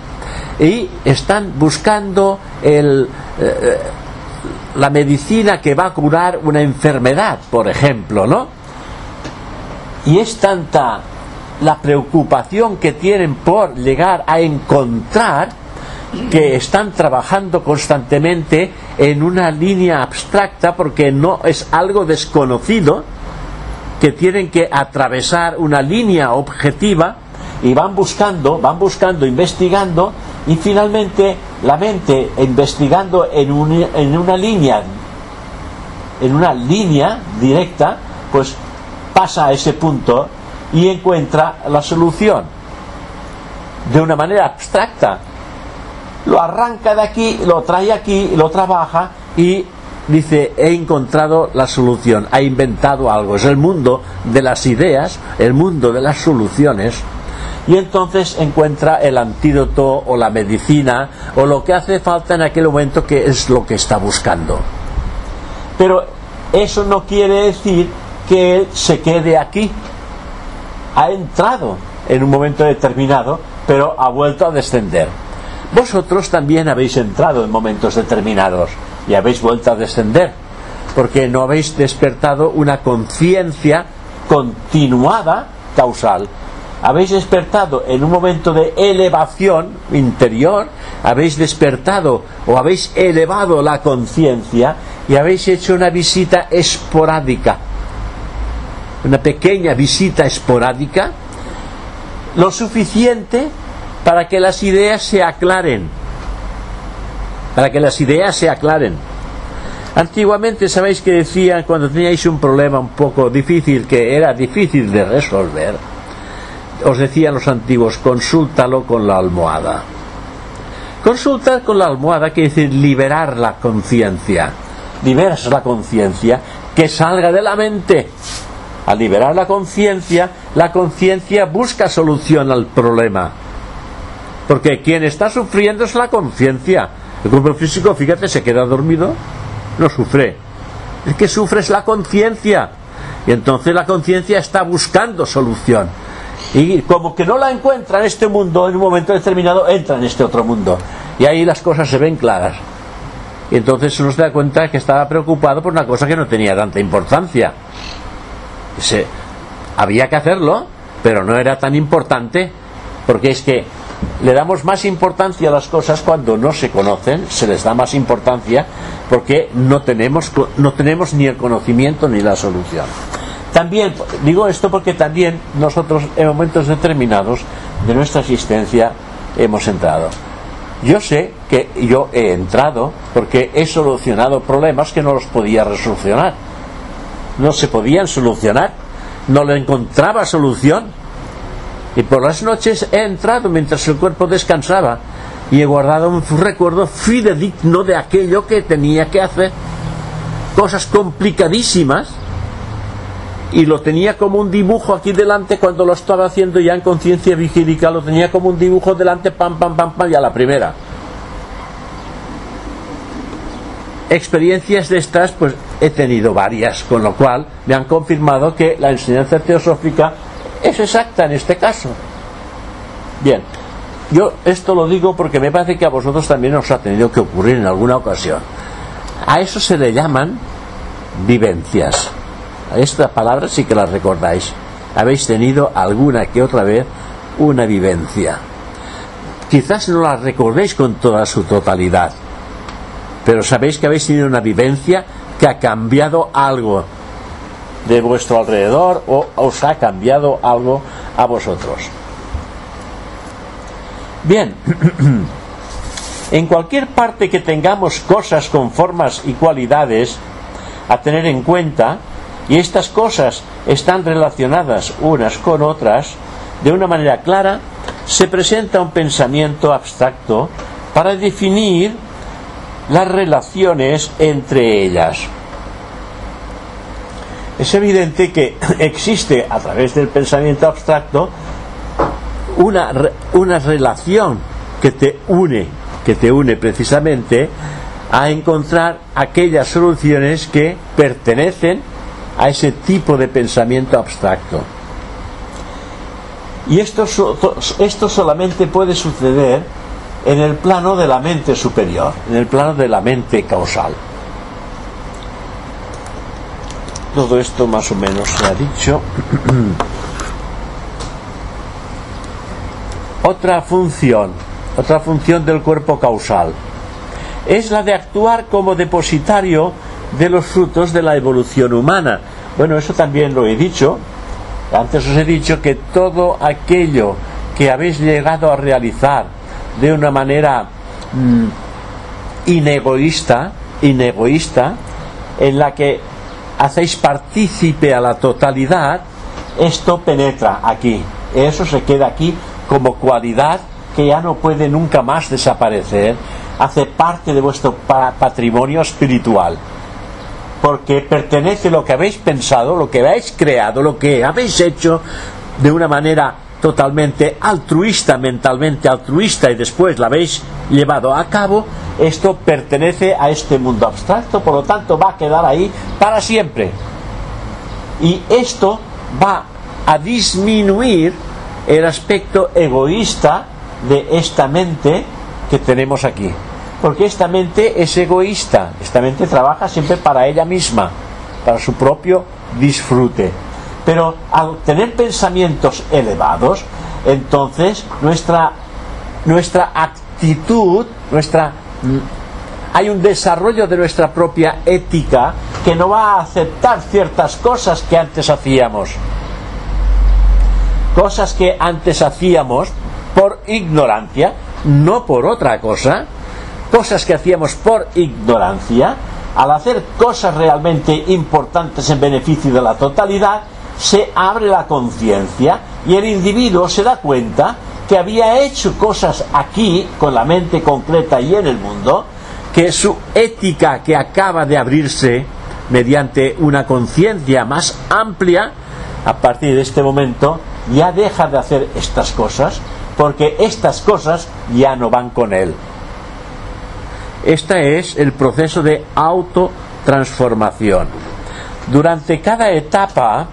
y están buscando eh, la medicina que va a curar una enfermedad, por ejemplo, ¿no? Y es tanta la preocupación que tienen por llegar a encontrar que están trabajando constantemente en una línea abstracta porque no es algo desconocido que tienen que atravesar una línea objetiva y van buscando, van buscando, investigando y finalmente la mente investigando en, un, en una línea en una línea directa pues pasa a ese punto y encuentra la solución. De una manera abstracta. Lo arranca de aquí lo trae aquí lo trabaja y dice he encontrado la solución ha inventado algo es el mundo de las ideas el mundo de las soluciones y entonces encuentra el antídoto o la medicina o lo que hace falta en aquel momento que es lo que está buscando. Pero eso no quiere decir que él se quede aquí. Ha entrado en un momento determinado, pero ha vuelto a descender. Vosotros también habéis entrado en momentos determinados y habéis vuelto a descender, porque no habéis despertado una conciencia continuada causal. Habéis despertado en un momento de elevación interior, habéis despertado o habéis elevado la conciencia y habéis hecho una visita esporádica, una pequeña visita esporádica, lo suficiente para que las ideas se aclaren, para que las ideas se aclaren. Antiguamente sabéis que decían cuando teníais un problema un poco difícil, que era difícil de resolver, os decían los antiguos, consúltalo con la almohada. Consultar con la almohada quiere decir liberar la conciencia. Liberas la conciencia que salga de la mente. Al liberar la conciencia, la conciencia busca solución al problema. Porque quien está sufriendo es la conciencia. El cuerpo físico, fíjate, se queda dormido, no sufre. El que sufre es la conciencia. Y entonces la conciencia está buscando solución. Y como que no la encuentra en este mundo, en un momento determinado entra en este otro mundo. Y ahí las cosas se ven claras. Y entonces uno se da cuenta que estaba preocupado por una cosa que no tenía tanta importancia. Había que hacerlo, pero no era tan importante, porque es que le damos más importancia a las cosas cuando no se conocen, se les da más importancia porque no tenemos, no tenemos ni el conocimiento ni la solución. También, digo esto porque también nosotros en momentos determinados de nuestra existencia hemos entrado. Yo sé que yo he entrado porque he solucionado problemas que no los podía resolucionar. No se podían solucionar, no le encontraba solución y por las noches he entrado mientras el cuerpo descansaba y he guardado un recuerdo fidedigno de aquello que tenía que hacer. Cosas complicadísimas. Y lo tenía como un dibujo aquí delante cuando lo estaba haciendo ya en conciencia vigílica. Lo tenía como un dibujo delante, pam, pam, pam, pam, y a la primera. Experiencias de estas, pues he tenido varias, con lo cual me han confirmado que la enseñanza teosófica es exacta en este caso. Bien, yo esto lo digo porque me parece que a vosotros también os ha tenido que ocurrir en alguna ocasión. A eso se le llaman vivencias. Esta palabra sí que la recordáis. Habéis tenido alguna que otra vez una vivencia. Quizás no la recordéis con toda su totalidad, pero sabéis que habéis tenido una vivencia que ha cambiado algo de vuestro alrededor o os ha cambiado algo a vosotros. Bien, en cualquier parte que tengamos cosas con formas y cualidades a tener en cuenta, y estas cosas están relacionadas unas con otras, de una manera clara, se presenta un pensamiento abstracto para definir las relaciones entre ellas es evidente que existe a través del pensamiento abstracto una, una relación que te une, que te une precisamente a encontrar aquellas soluciones que pertenecen a ese tipo de pensamiento abstracto. Y esto, esto solamente puede suceder en el plano de la mente superior, en el plano de la mente causal. Todo esto más o menos se ha dicho. otra función, otra función del cuerpo causal, es la de actuar como depositario de los frutos de la evolución humana. Bueno, eso también lo he dicho. Antes os he dicho que todo aquello que habéis llegado a realizar de una manera mm, inegoísta, inegoísta, en la que hacéis partícipe a la totalidad, esto penetra aquí. Eso se queda aquí como cualidad que ya no puede nunca más desaparecer, hace parte de vuestro patrimonio espiritual. Porque pertenece lo que habéis pensado, lo que habéis creado, lo que habéis hecho de una manera totalmente altruista, mentalmente altruista y después la habéis llevado a cabo, esto pertenece a este mundo abstracto, por lo tanto va a quedar ahí para siempre. Y esto va a disminuir el aspecto egoísta de esta mente que tenemos aquí. Porque esta mente es egoísta, esta mente trabaja siempre para ella misma, para su propio disfrute. Pero al tener pensamientos elevados, entonces nuestra, nuestra actitud, nuestra hay un desarrollo de nuestra propia ética que no va a aceptar ciertas cosas que antes hacíamos. Cosas que antes hacíamos por ignorancia, no por otra cosa. Cosas que hacíamos por ignorancia. Al hacer cosas realmente importantes en beneficio de la totalidad, se abre la conciencia y el individuo se da cuenta que había hecho cosas aquí con la mente concreta y en el mundo, que su ética que acaba de abrirse mediante una conciencia más amplia, a partir de este momento ya deja de hacer estas cosas porque estas cosas ya no van con él. Este es el proceso de autotransformación. Durante cada etapa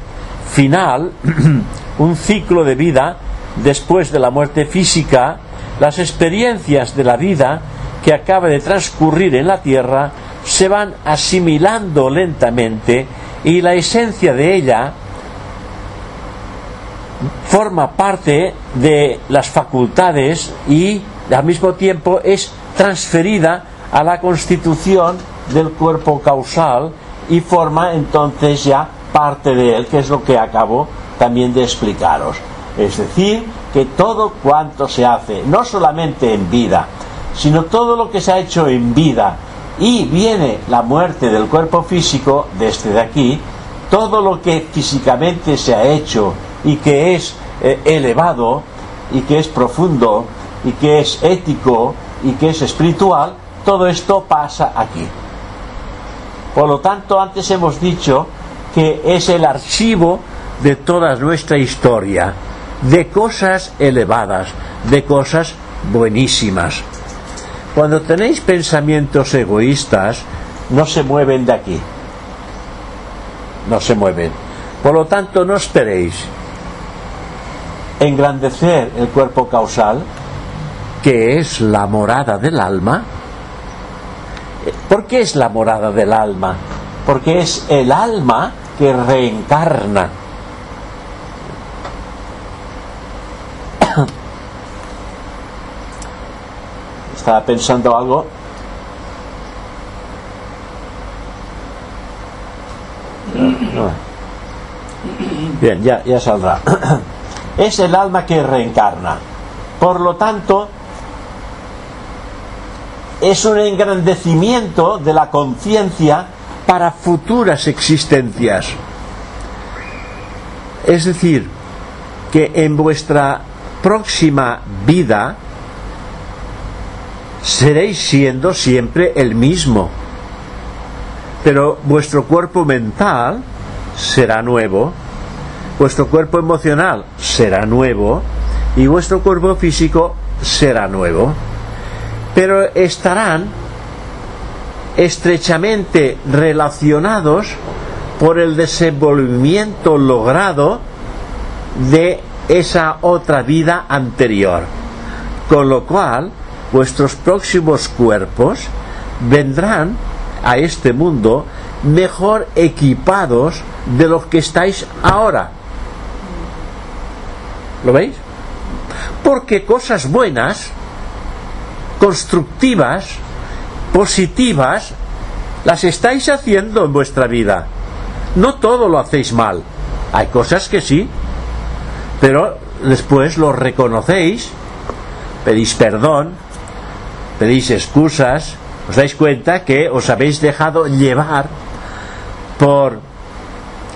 final, un ciclo de vida después de la muerte física, las experiencias de la vida que acaba de transcurrir en la Tierra se van asimilando lentamente y la esencia de ella forma parte de las facultades y al mismo tiempo es transferida a la constitución del cuerpo causal y forma entonces ya parte de él, que es lo que acabo también de explicaros. Es decir, que todo cuanto se hace, no solamente en vida, sino todo lo que se ha hecho en vida y viene la muerte del cuerpo físico desde de aquí, todo lo que físicamente se ha hecho y que es eh, elevado y que es profundo y que es ético y que es espiritual, todo esto pasa aquí. Por lo tanto, antes hemos dicho que es el archivo de toda nuestra historia, de cosas elevadas, de cosas buenísimas. Cuando tenéis pensamientos egoístas, no se mueven de aquí. No se mueven. Por lo tanto, no esperéis engrandecer el cuerpo causal, que es la morada del alma. ¿Por qué es la morada del alma? Porque es el alma que reencarna. Estaba pensando algo. Bien, ya, ya saldrá. Es el alma que reencarna. Por lo tanto, es un engrandecimiento de la conciencia para futuras existencias. Es decir, que en vuestra próxima vida seréis siendo siempre el mismo, pero vuestro cuerpo mental será nuevo, vuestro cuerpo emocional será nuevo y vuestro cuerpo físico será nuevo, pero estarán estrechamente relacionados por el desenvolvimiento logrado de esa otra vida anterior. Con lo cual, vuestros próximos cuerpos vendrán a este mundo mejor equipados de los que estáis ahora. ¿Lo veis? Porque cosas buenas, constructivas, positivas las estáis haciendo en vuestra vida. No todo lo hacéis mal. Hay cosas que sí, pero después lo reconocéis, pedís perdón, pedís excusas, os dais cuenta que os habéis dejado llevar por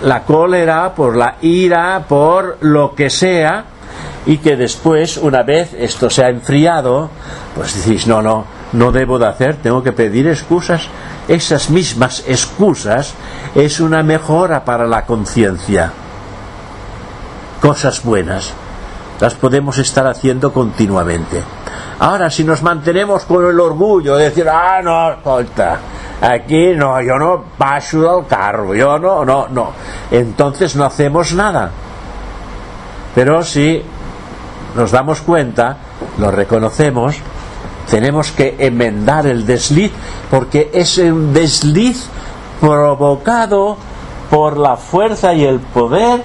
la cólera, por la ira, por lo que sea, y que después, una vez esto se ha enfriado, pues decís, no, no, no debo de hacer, tengo que pedir excusas. Esas mismas excusas es una mejora para la conciencia. Cosas buenas las podemos estar haciendo continuamente. Ahora, si nos mantenemos con el orgullo de decir, ah, no, escolta, aquí no, yo no paso del carro, yo no, no, no, entonces no hacemos nada. Pero si nos damos cuenta, lo reconocemos, tenemos que enmendar el desliz porque es un desliz provocado por la fuerza y el poder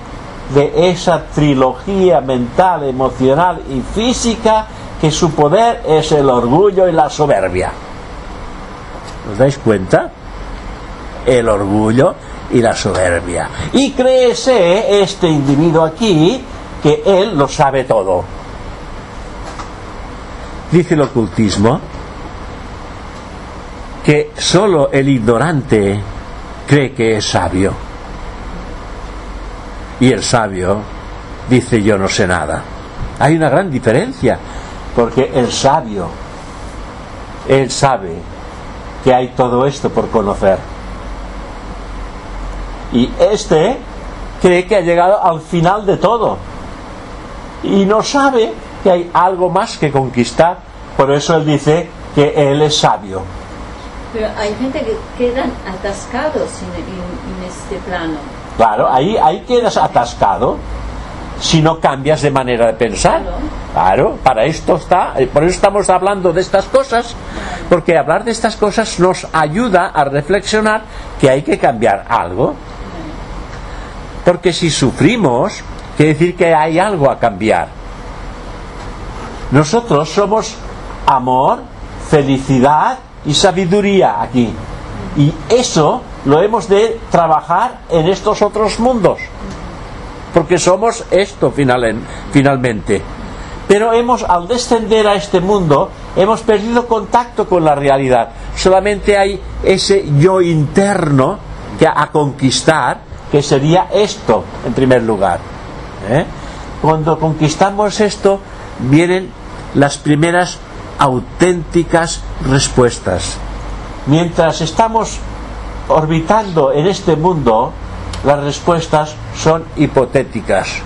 de esa trilogía mental, emocional y física que su poder es el orgullo y la soberbia. ¿Os dais cuenta? El orgullo y la soberbia. Y créese este individuo aquí que él lo sabe todo dice el ocultismo que solo el ignorante cree que es sabio. Y el sabio dice yo no sé nada. Hay una gran diferencia, porque el sabio, él sabe que hay todo esto por conocer. Y este cree que ha llegado al final de todo. Y no sabe que hay algo más que conquistar. Por eso él dice que él es sabio. Pero hay gente que quedan atascados en, en- en este plano. Claro, ahí, ahí quedas atascado si no cambias de manera de pensar. Claro. Claro, para esto está, eh, por eso estamos hablando de estas cosas, porque hablar de estas cosas nos ayuda a reflexionar que hay que cambiar algo. Porque si sufrimos, quiere decir que hay algo a cambiar. Nosotros somos amor, felicidad y sabiduría aquí. Y eso lo hemos de trabajar en estos otros mundos. Porque somos esto final- finalmente. Pero hemos, al descender a este mundo, hemos perdido contacto con la realidad. Solamente hay ese yo interno que a conquistar, que sería esto, en primer lugar. ¿eh? Cuando conquistamos esto, vienen las primeras auténticas respuestas. Mientras estamos orbitando en este mundo, las respuestas son hipotéticas,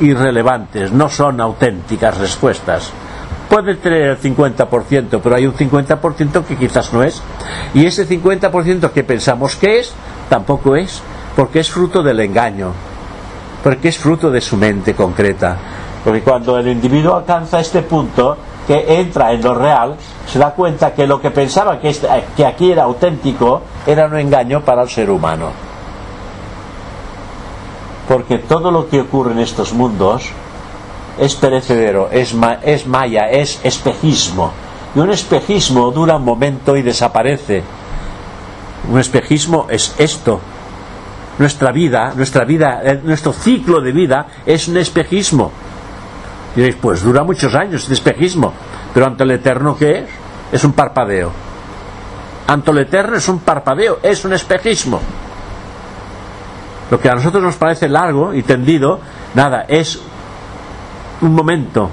irrelevantes, no son auténticas respuestas. Puede tener el 50%, pero hay un 50% que quizás no es. Y ese 50% que pensamos que es, tampoco es, porque es fruto del engaño, porque es fruto de su mente concreta. Porque cuando el individuo alcanza este punto, que entra en lo real, se da cuenta que lo que pensaba que, este- que aquí era auténtico era un engaño para el ser humano. Porque todo lo que ocurre en estos mundos es perecedero, es, ma- es maya, es espejismo. Y un espejismo dura un momento y desaparece. Un espejismo es esto. Nuestra vida, nuestra vida, eh, nuestro ciclo de vida es un espejismo. Y diréis, pues dura muchos años este espejismo, pero ante el eterno ¿qué es? Es un parpadeo. Ante el eterno es un parpadeo, es un espejismo. Lo que a nosotros nos parece largo y tendido, nada, es un momento,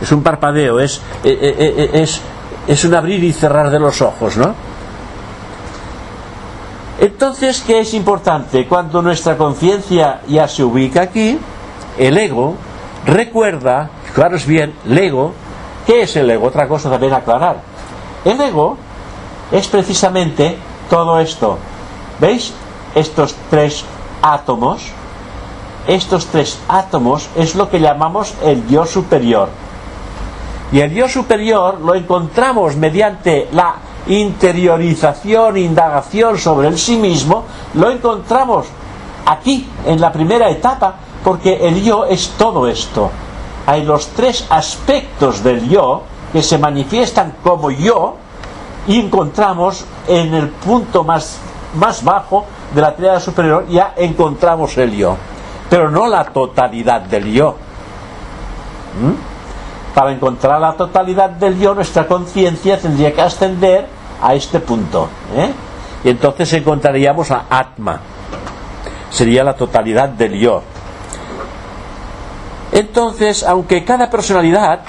es un parpadeo, es, eh, eh, eh, es, es un abrir y cerrar de los ojos, ¿no? Entonces, ¿qué es importante? Cuando nuestra conciencia ya se ubica aquí, el ego recuerda, fijaros bien, el ego, ¿qué es el ego? Otra cosa también aclarar. El ego es precisamente todo esto. ¿Veis? Estos tres átomos, estos tres átomos es lo que llamamos el yo superior. Y el yo superior lo encontramos mediante la interiorización, indagación sobre el sí mismo, lo encontramos aquí, en la primera etapa, porque el yo es todo esto. Hay los tres aspectos del yo que se manifiestan como yo y encontramos en el punto más, más bajo de la triada superior, ya encontramos el yo, pero no la totalidad del yo. Para encontrar la totalidad del yo, nuestra conciencia tendría que ascender a este punto. ¿eh? Y entonces encontraríamos a Atma. Sería la totalidad del yo. Entonces, aunque cada personalidad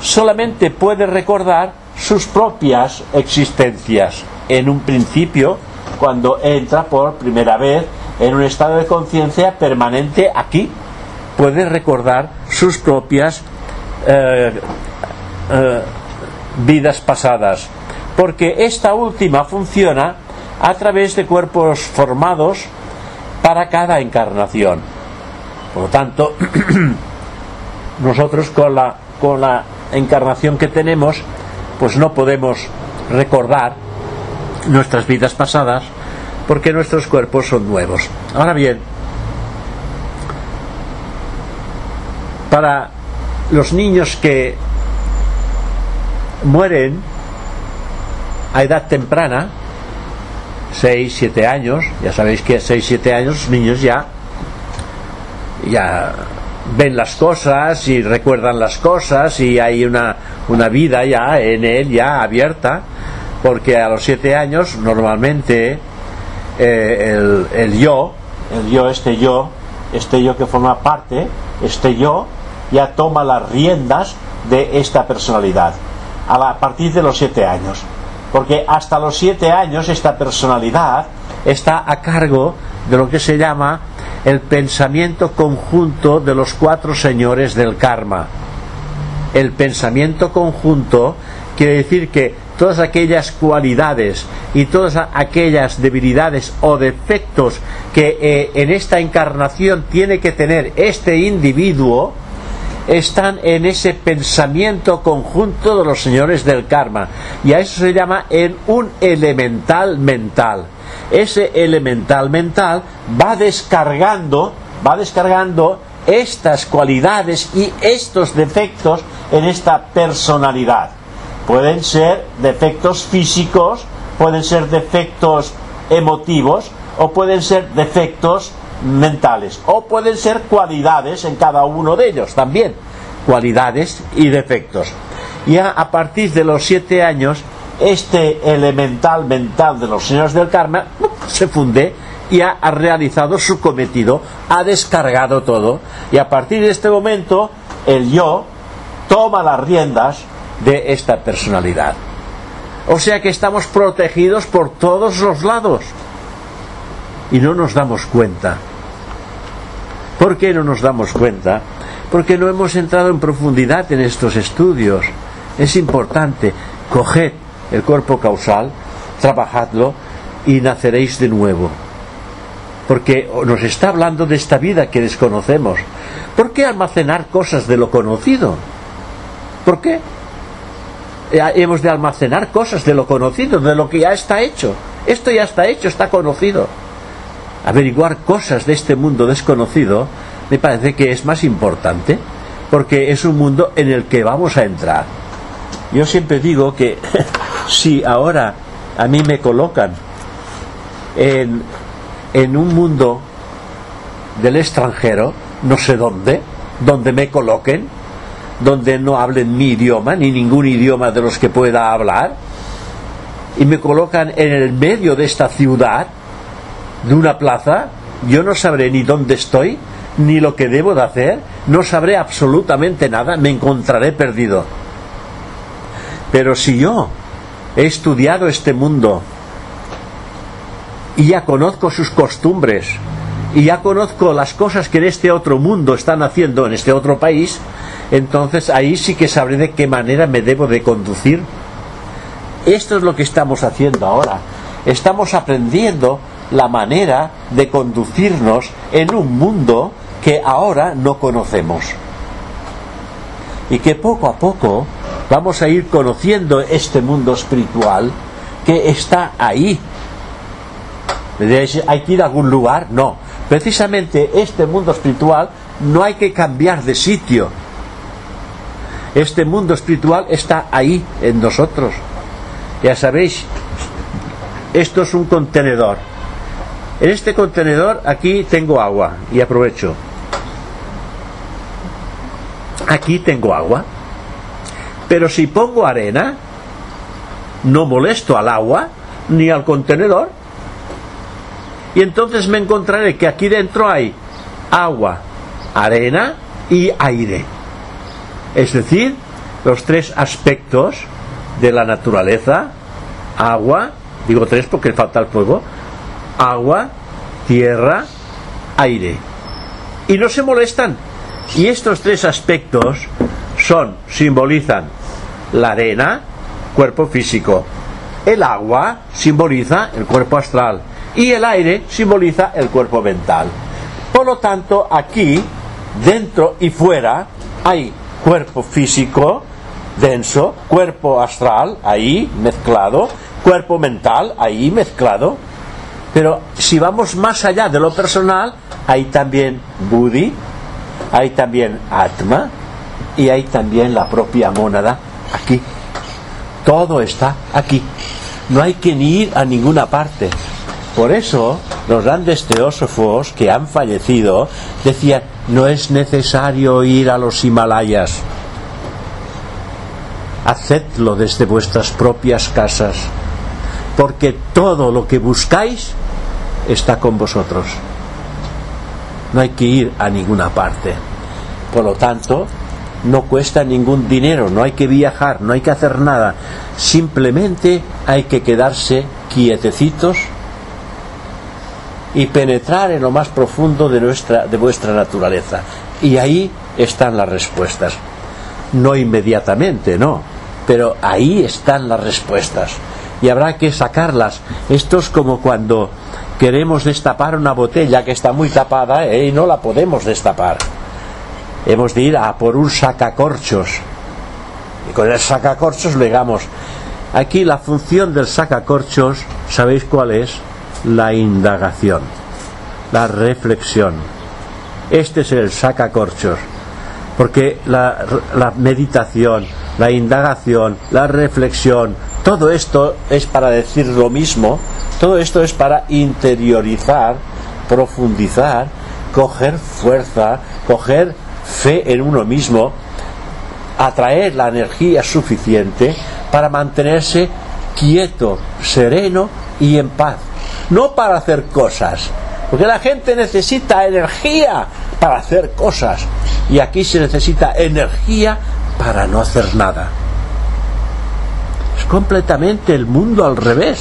solamente puede recordar sus propias existencias en un principio, cuando entra por primera vez en un estado de conciencia permanente aquí, puede recordar sus propias eh, eh, vidas pasadas, porque esta última funciona a través de cuerpos formados para cada encarnación. Por lo tanto, nosotros con la, con la encarnación que tenemos, pues no podemos recordar nuestras vidas pasadas porque nuestros cuerpos son nuevos. Ahora bien, para los niños que mueren a edad temprana, 6, 7 años, ya sabéis que a 6, 7 años los niños ya, ya ven las cosas y recuerdan las cosas y hay una, una vida ya en él ya abierta, porque a los 7 años normalmente eh, el, el yo, el yo, este yo, este yo que forma parte, este yo, ya toma las riendas de esta personalidad a, la- a partir de los siete años. Porque hasta los siete años esta personalidad está a cargo de lo que se llama el pensamiento conjunto de los cuatro señores del karma. El pensamiento conjunto quiere decir que todas aquellas cualidades y todas aquellas debilidades o defectos que eh, en esta encarnación tiene que tener este individuo, están en ese pensamiento conjunto de los señores del karma. Y a eso se llama en un elemental mental. Ese elemental mental va descargando, va descargando estas cualidades y estos defectos en esta personalidad. Pueden ser defectos físicos, pueden ser defectos emotivos o pueden ser defectos mentales o pueden ser cualidades en cada uno de ellos también, cualidades y defectos. Ya a partir de los siete años, este elemental mental de los señores del karma se funde y ha, realizado su cometido, ha descargado todo y a partir de este momento el yo toma las riendas de esta personalidad. O sea que estamos protegidos por todos los lados y no nos damos cuenta. ¿Por qué no nos damos cuenta? Porque no hemos entrado en profundidad en estos estudios. Es importante, coged el cuerpo causal, trabajadlo y naceréis de nuevo porque nos está hablando de esta vida que desconocemos. ¿Por qué almacenar cosas de lo conocido? ¿Por qué? Eh, hemos de almacenar cosas de lo conocido, de lo que ya está hecho. Esto ya está hecho, está conocido. Averiguar cosas de este mundo desconocido me parece que es más importante, porque es un mundo en el que vamos a entrar. Yo siempre digo que si ahora a mí me colocan en en un mundo del extranjero, no sé dónde, donde me coloquen, donde no hablen mi idioma, ni ningún idioma de los que pueda hablar, y me colocan en el medio de esta ciudad, de una plaza, yo no sabré ni dónde estoy, ni lo que debo de hacer, no sabré absolutamente nada, me encontraré perdido. Pero si yo he estudiado este mundo, y ya conozco sus costumbres y ya conozco las cosas que en este otro mundo están haciendo en este otro país, entonces ahí sí que sabré de qué manera me debo de conducir. Esto es lo que estamos haciendo ahora. Estamos aprendiendo la manera de conducirnos en un mundo que ahora no conocemos. Y que poco a poco vamos a ir conociendo este mundo espiritual que está ahí ¿hay que ir a algún lugar? No. Precisamente este mundo espiritual no hay que cambiar de sitio. Este mundo espiritual está ahí, en nosotros. Ya sabéis, esto es un contenedor. En este contenedor aquí tengo agua y aprovecho. Aquí tengo agua. Pero si pongo arena, no molesto al agua ni al contenedor y entonces me encontraré que aquí dentro hay agua, arena y aire. Es decir, los tres aspectos de la naturaleza, agua, digo tres porque falta el fuego, agua, tierra, aire. Y no se molestan. Y estos tres aspectos son, simbolizan la arena, cuerpo físico. El agua simboliza el cuerpo astral y el aire simboliza el cuerpo mental. Por lo tanto, aquí, dentro y fuera, hay cuerpo físico denso, cuerpo astral ahí mezclado, cuerpo mental ahí mezclado. Pero si vamos más allá de lo personal, hay también Buddhi, hay también Atma y hay también la propia mónada aquí. Todo está aquí. No hay que ni ir a ninguna parte. Por eso los grandes teósofos que han fallecido decían, no es necesario ir a los Himalayas, hacedlo desde vuestras propias casas, porque todo lo que buscáis está con vosotros. No hay que ir a ninguna parte. Por lo tanto, no cuesta ningún dinero, no hay que viajar, no hay que hacer nada. Simplemente hay que quedarse quietecitos y penetrar en lo más profundo de, nuestra, de vuestra naturaleza. Y ahí están las respuestas. No inmediatamente, no. pero ahí están las respuestas y habrá que sacarlas. Esto es como cuando queremos destapar una botella que está muy tapada ¿eh? y no la podemos destapar. Hemos de ir a por un sacacorchos. Y con el sacacorchos legamos. Aquí la función del sacacorchos, ¿sabéis cuál es? La indagación, la reflexión. Este es el sacacorchos. Porque la, la meditación, la indagación, la reflexión, todo esto es para decir lo mismo, todo esto es para interiorizar, profundizar, coger fuerza, coger fe en uno mismo, atraer la energía suficiente para mantenerse quieto, sereno y en paz. No para hacer cosas, porque la gente necesita energía para hacer cosas y aquí se necesita energía para no hacer nada. Es completamente el mundo al revés.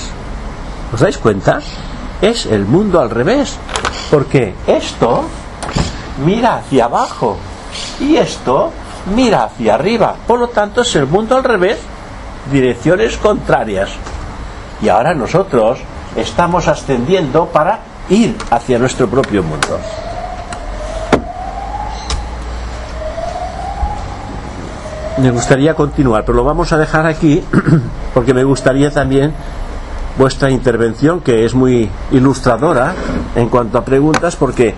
¿Os dais cuenta? Es el mundo al revés. Porque esto mira hacia abajo y esto mira hacia arriba. Por lo tanto, es el mundo al revés, direcciones contrarias. Y ahora nosotros estamos ascendiendo para ir hacia nuestro propio mundo. Me gustaría continuar, pero lo vamos a dejar aquí porque me gustaría también vuestra intervención, que es muy ilustradora en cuanto a preguntas, porque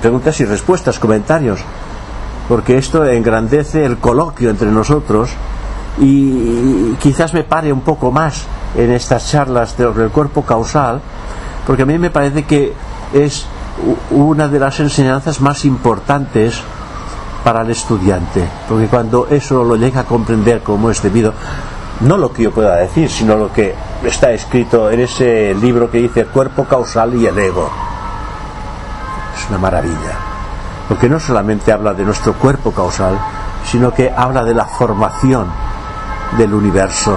preguntas y respuestas, comentarios, porque esto engrandece el coloquio entre nosotros y quizás me pare un poco más en estas charlas sobre el cuerpo causal, porque a mí me parece que es una de las enseñanzas más importantes para el estudiante, porque cuando eso lo llega a comprender como es debido, no lo que yo pueda decir, sino lo que está escrito en ese libro que dice cuerpo causal y el ego. Es una maravilla, porque no solamente habla de nuestro cuerpo causal, sino que habla de la formación del universo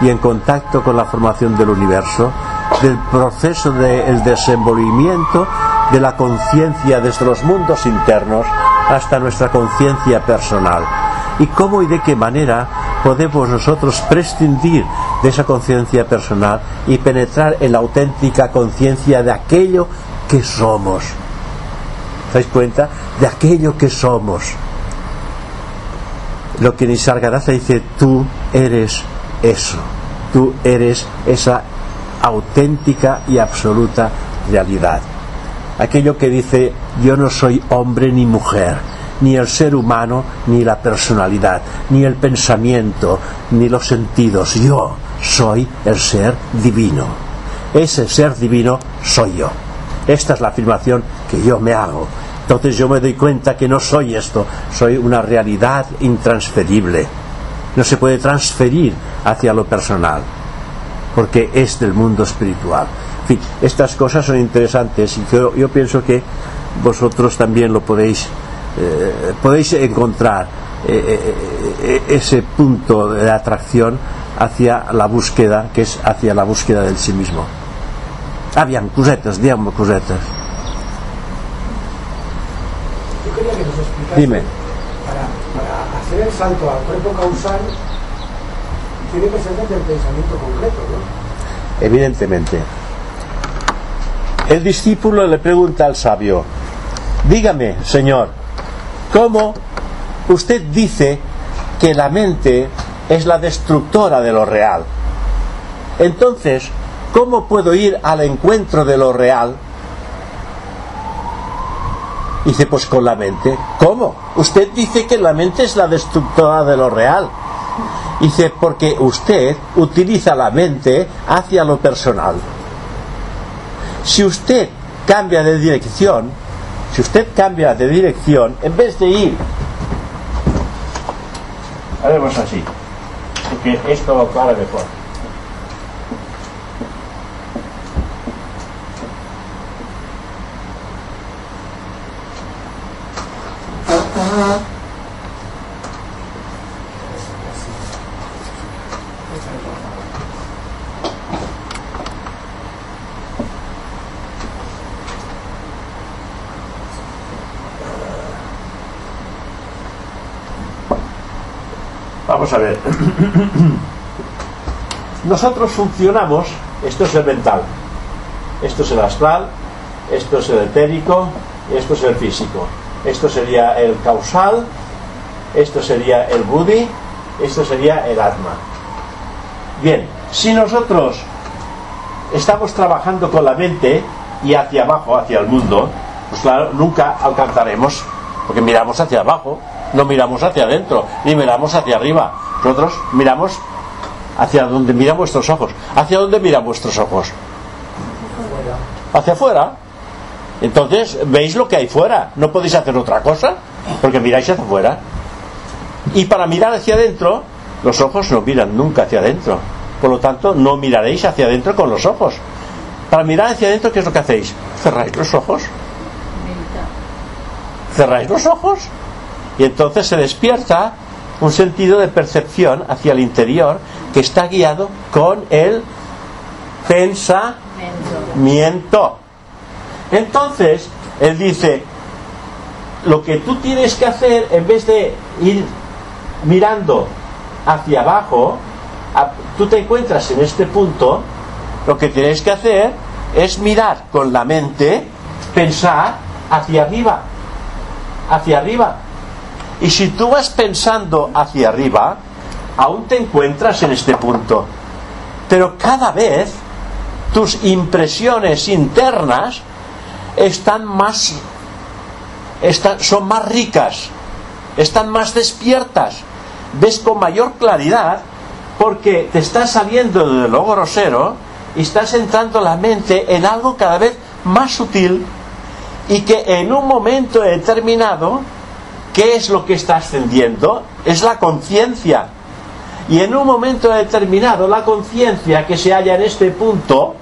y en contacto con la formación del universo, del proceso del desenvolvimiento de la conciencia desde los mundos internos hasta nuestra conciencia personal. Y cómo y de qué manera podemos nosotros prescindir de esa conciencia personal y penetrar en la auténtica conciencia de aquello que somos. ¿Os dais cuenta? De aquello que somos. Lo que Nisargadatta dice, tú eres eso. Tú eres esa auténtica y absoluta realidad aquello que dice yo no soy hombre ni mujer, ni el ser humano, ni la personalidad, ni el pensamiento, ni los sentidos. Yo soy el ser divino. Ese ser divino soy yo. Esta es la afirmación que yo me hago. Entonces yo me doy cuenta que no soy esto, soy una realidad intransferible. No se puede transferir hacia lo personal, porque es del mundo espiritual fin, estas cosas son interesantes y yo, pienso que vosotros también lo podéis, eh, podéis encontrar eh, eh, ese punto de atracción hacia la búsqueda, que es hacia la búsqueda del sí mismo. Habían cosetas, digamos cosetas. Yo quería que nos explicase, Dime. Para, para hacer el salto al cuerpo causal, tiene que ser desde el pensamiento concreto, ¿no? Evidentemente. El discípulo le pregunta al sabio, dígame, Señor, ¿cómo usted dice que la mente es la destructora de lo real? Entonces, ¿cómo puedo ir al encuentro de lo real? Dice, pues con la mente. ¿Cómo? Usted dice que la mente es la destructora de lo real. Dice, porque usted utiliza la mente hacia lo personal. Si usted cambia de dirección, si usted cambia de dirección, en vez de ir, haremos así, porque esto lo aclara mejor. Vamos a ver. Nosotros funcionamos, esto es el mental, esto es el astral, esto es el etérico, esto es el físico. Esto sería el causal, esto sería el buddhi, esto sería el atma. Bien, si nosotros estamos trabajando con la mente y hacia abajo, hacia el mundo, pues claro, nunca alcanzaremos, porque miramos hacia abajo, no miramos hacia adentro, ni miramos hacia arriba. Nosotros miramos hacia donde miran vuestros ojos. ¿Hacia dónde miran vuestros ojos? Hacia afuera. Entonces, veis lo que hay fuera. No podéis hacer otra cosa, porque miráis hacia afuera. Y para mirar hacia adentro, los ojos no miran nunca hacia adentro. Por lo tanto, no miraréis hacia adentro con los ojos. Para mirar hacia adentro, ¿qué es lo que hacéis? Cerráis los ojos. Cerráis los ojos. Y entonces se despierta un sentido de percepción hacia el interior que está guiado con el pensamiento. Entonces, él dice, lo que tú tienes que hacer, en vez de ir mirando hacia abajo, tú te encuentras en este punto, lo que tienes que hacer es mirar con la mente, pensar hacia arriba, hacia arriba. Y si tú vas pensando hacia arriba, aún te encuentras en este punto. Pero cada vez tus impresiones internas están más están, son más ricas, están más despiertas, ves con mayor claridad porque te estás saliendo de lo grosero y estás entrando la mente en algo cada vez más sutil y que en un momento determinado, ¿qué es lo que está ascendiendo? Es la conciencia. Y en un momento determinado, la conciencia que se halla en este punto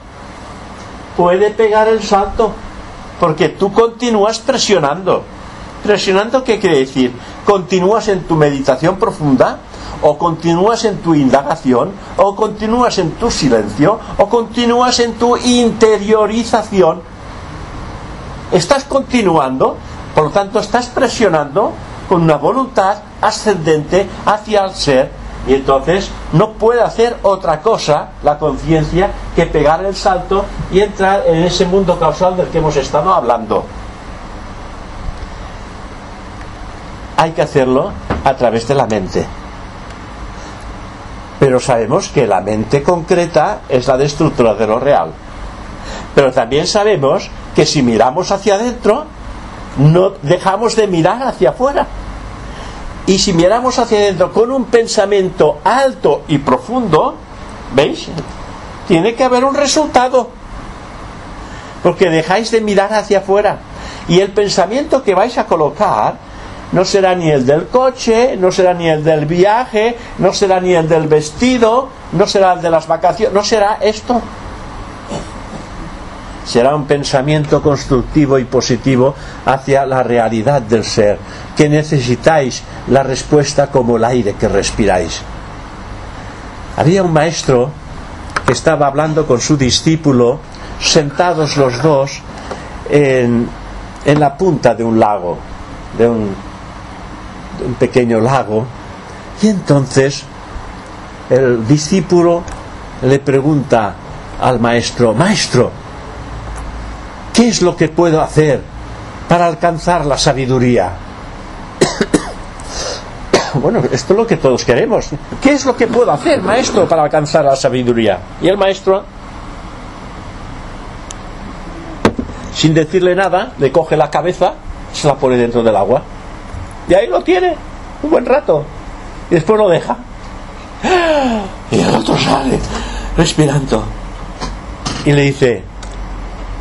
puede pegar el salto porque tú continúas presionando. ¿Presionando qué quiere decir? ¿Continúas en tu meditación profunda? ¿O continúas en tu indagación? ¿O continúas en tu silencio? ¿O continúas en tu interiorización? Estás continuando, por lo tanto estás presionando con una voluntad ascendente hacia el ser y entonces no puede hacer otra cosa la conciencia que pegar el salto y entrar en ese mundo causal del que hemos estado hablando. Hay que hacerlo a través de la mente. Pero sabemos que la mente concreta es la destructora de lo real. Pero también sabemos que si miramos hacia adentro, no dejamos de mirar hacia afuera. Y si miramos hacia adentro con un pensamiento alto y profundo, ¿veis? Tiene que haber un resultado. Porque dejáis de mirar hacia afuera. Y el pensamiento que vais a colocar no será ni el del coche, no será ni el del viaje, no será ni el del vestido, no será el de las vacaciones, no será esto será un pensamiento constructivo y positivo hacia la realidad del ser, que necesitáis la respuesta como el aire que respiráis. Había un maestro que estaba hablando con su discípulo, sentados los dos en, en la punta de un lago, de un, de un pequeño lago, y entonces el discípulo le pregunta al maestro, maestro, ¿Qué es lo que puedo hacer para alcanzar la sabiduría? bueno, esto es lo que todos queremos. ¿Qué es lo que puedo hacer, maestro, para alcanzar la sabiduría? Y el maestro, sin decirle nada, le coge la cabeza, se la pone dentro del agua. Y ahí lo tiene, un buen rato. Y después lo deja. Y el otro sale, respirando. Y le dice,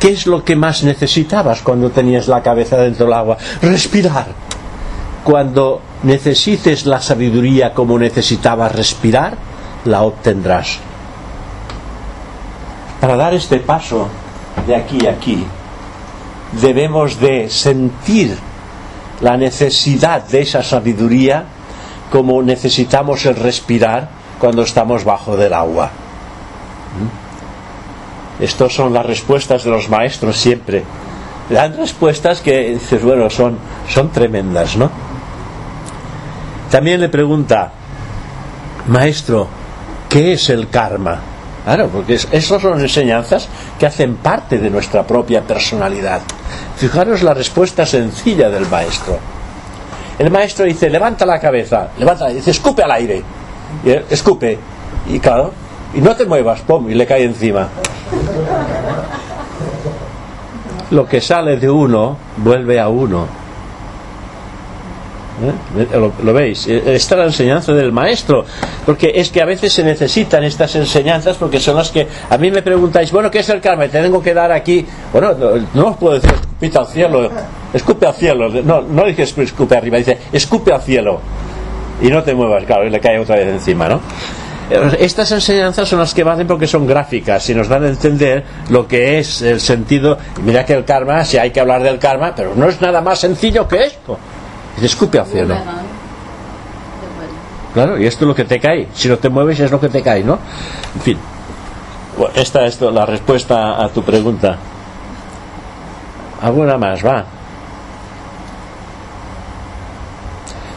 ¿Qué es lo que más necesitabas cuando tenías la cabeza dentro del agua? Respirar. Cuando necesites la sabiduría como necesitabas respirar, la obtendrás. Para dar este paso de aquí a aquí, debemos de sentir la necesidad de esa sabiduría como necesitamos el respirar cuando estamos bajo del agua. ¿Mm? Estas son las respuestas de los maestros siempre. Dan respuestas que dices, bueno, son, son tremendas, ¿no? También le pregunta, maestro, ¿qué es el karma? Claro, porque es- esas son enseñanzas que hacen parte de nuestra propia personalidad. Fijaros la respuesta sencilla del maestro. El maestro dice, levanta la cabeza, levanta, dice, escupe al aire. Y escupe. Y claro, y no te muevas, pum, y le cae encima. Lo que sale de uno, vuelve a uno. ¿Eh? ¿Lo, lo veis? Eh, Esta es la enseñanza del maestro, porque es que a veces se necesitan estas enseñanzas porque son las que a mí me preguntáis, bueno, ¿qué es el karma? Te tengo que dar aquí, bueno, no, os puedo decir escupite al cielo, escupe al cielo, no, no dices escupe arriba, dice escupe al cielo y no te muevas, claro, y le cae otra vez encima, ¿no? Estas enseñanzas son las que valen porque son gráficas y nos dan a entender lo que es el sentido. Mira que el karma, si hay que hablar del karma, pero no es nada más sencillo que esto. Dice, escupe al cielo. Claro, y esto es lo que te cae. Si no te mueves es lo que te cae, ¿no? En fin. Bueno, esta es la respuesta a tu pregunta. ¿Alguna más? Va.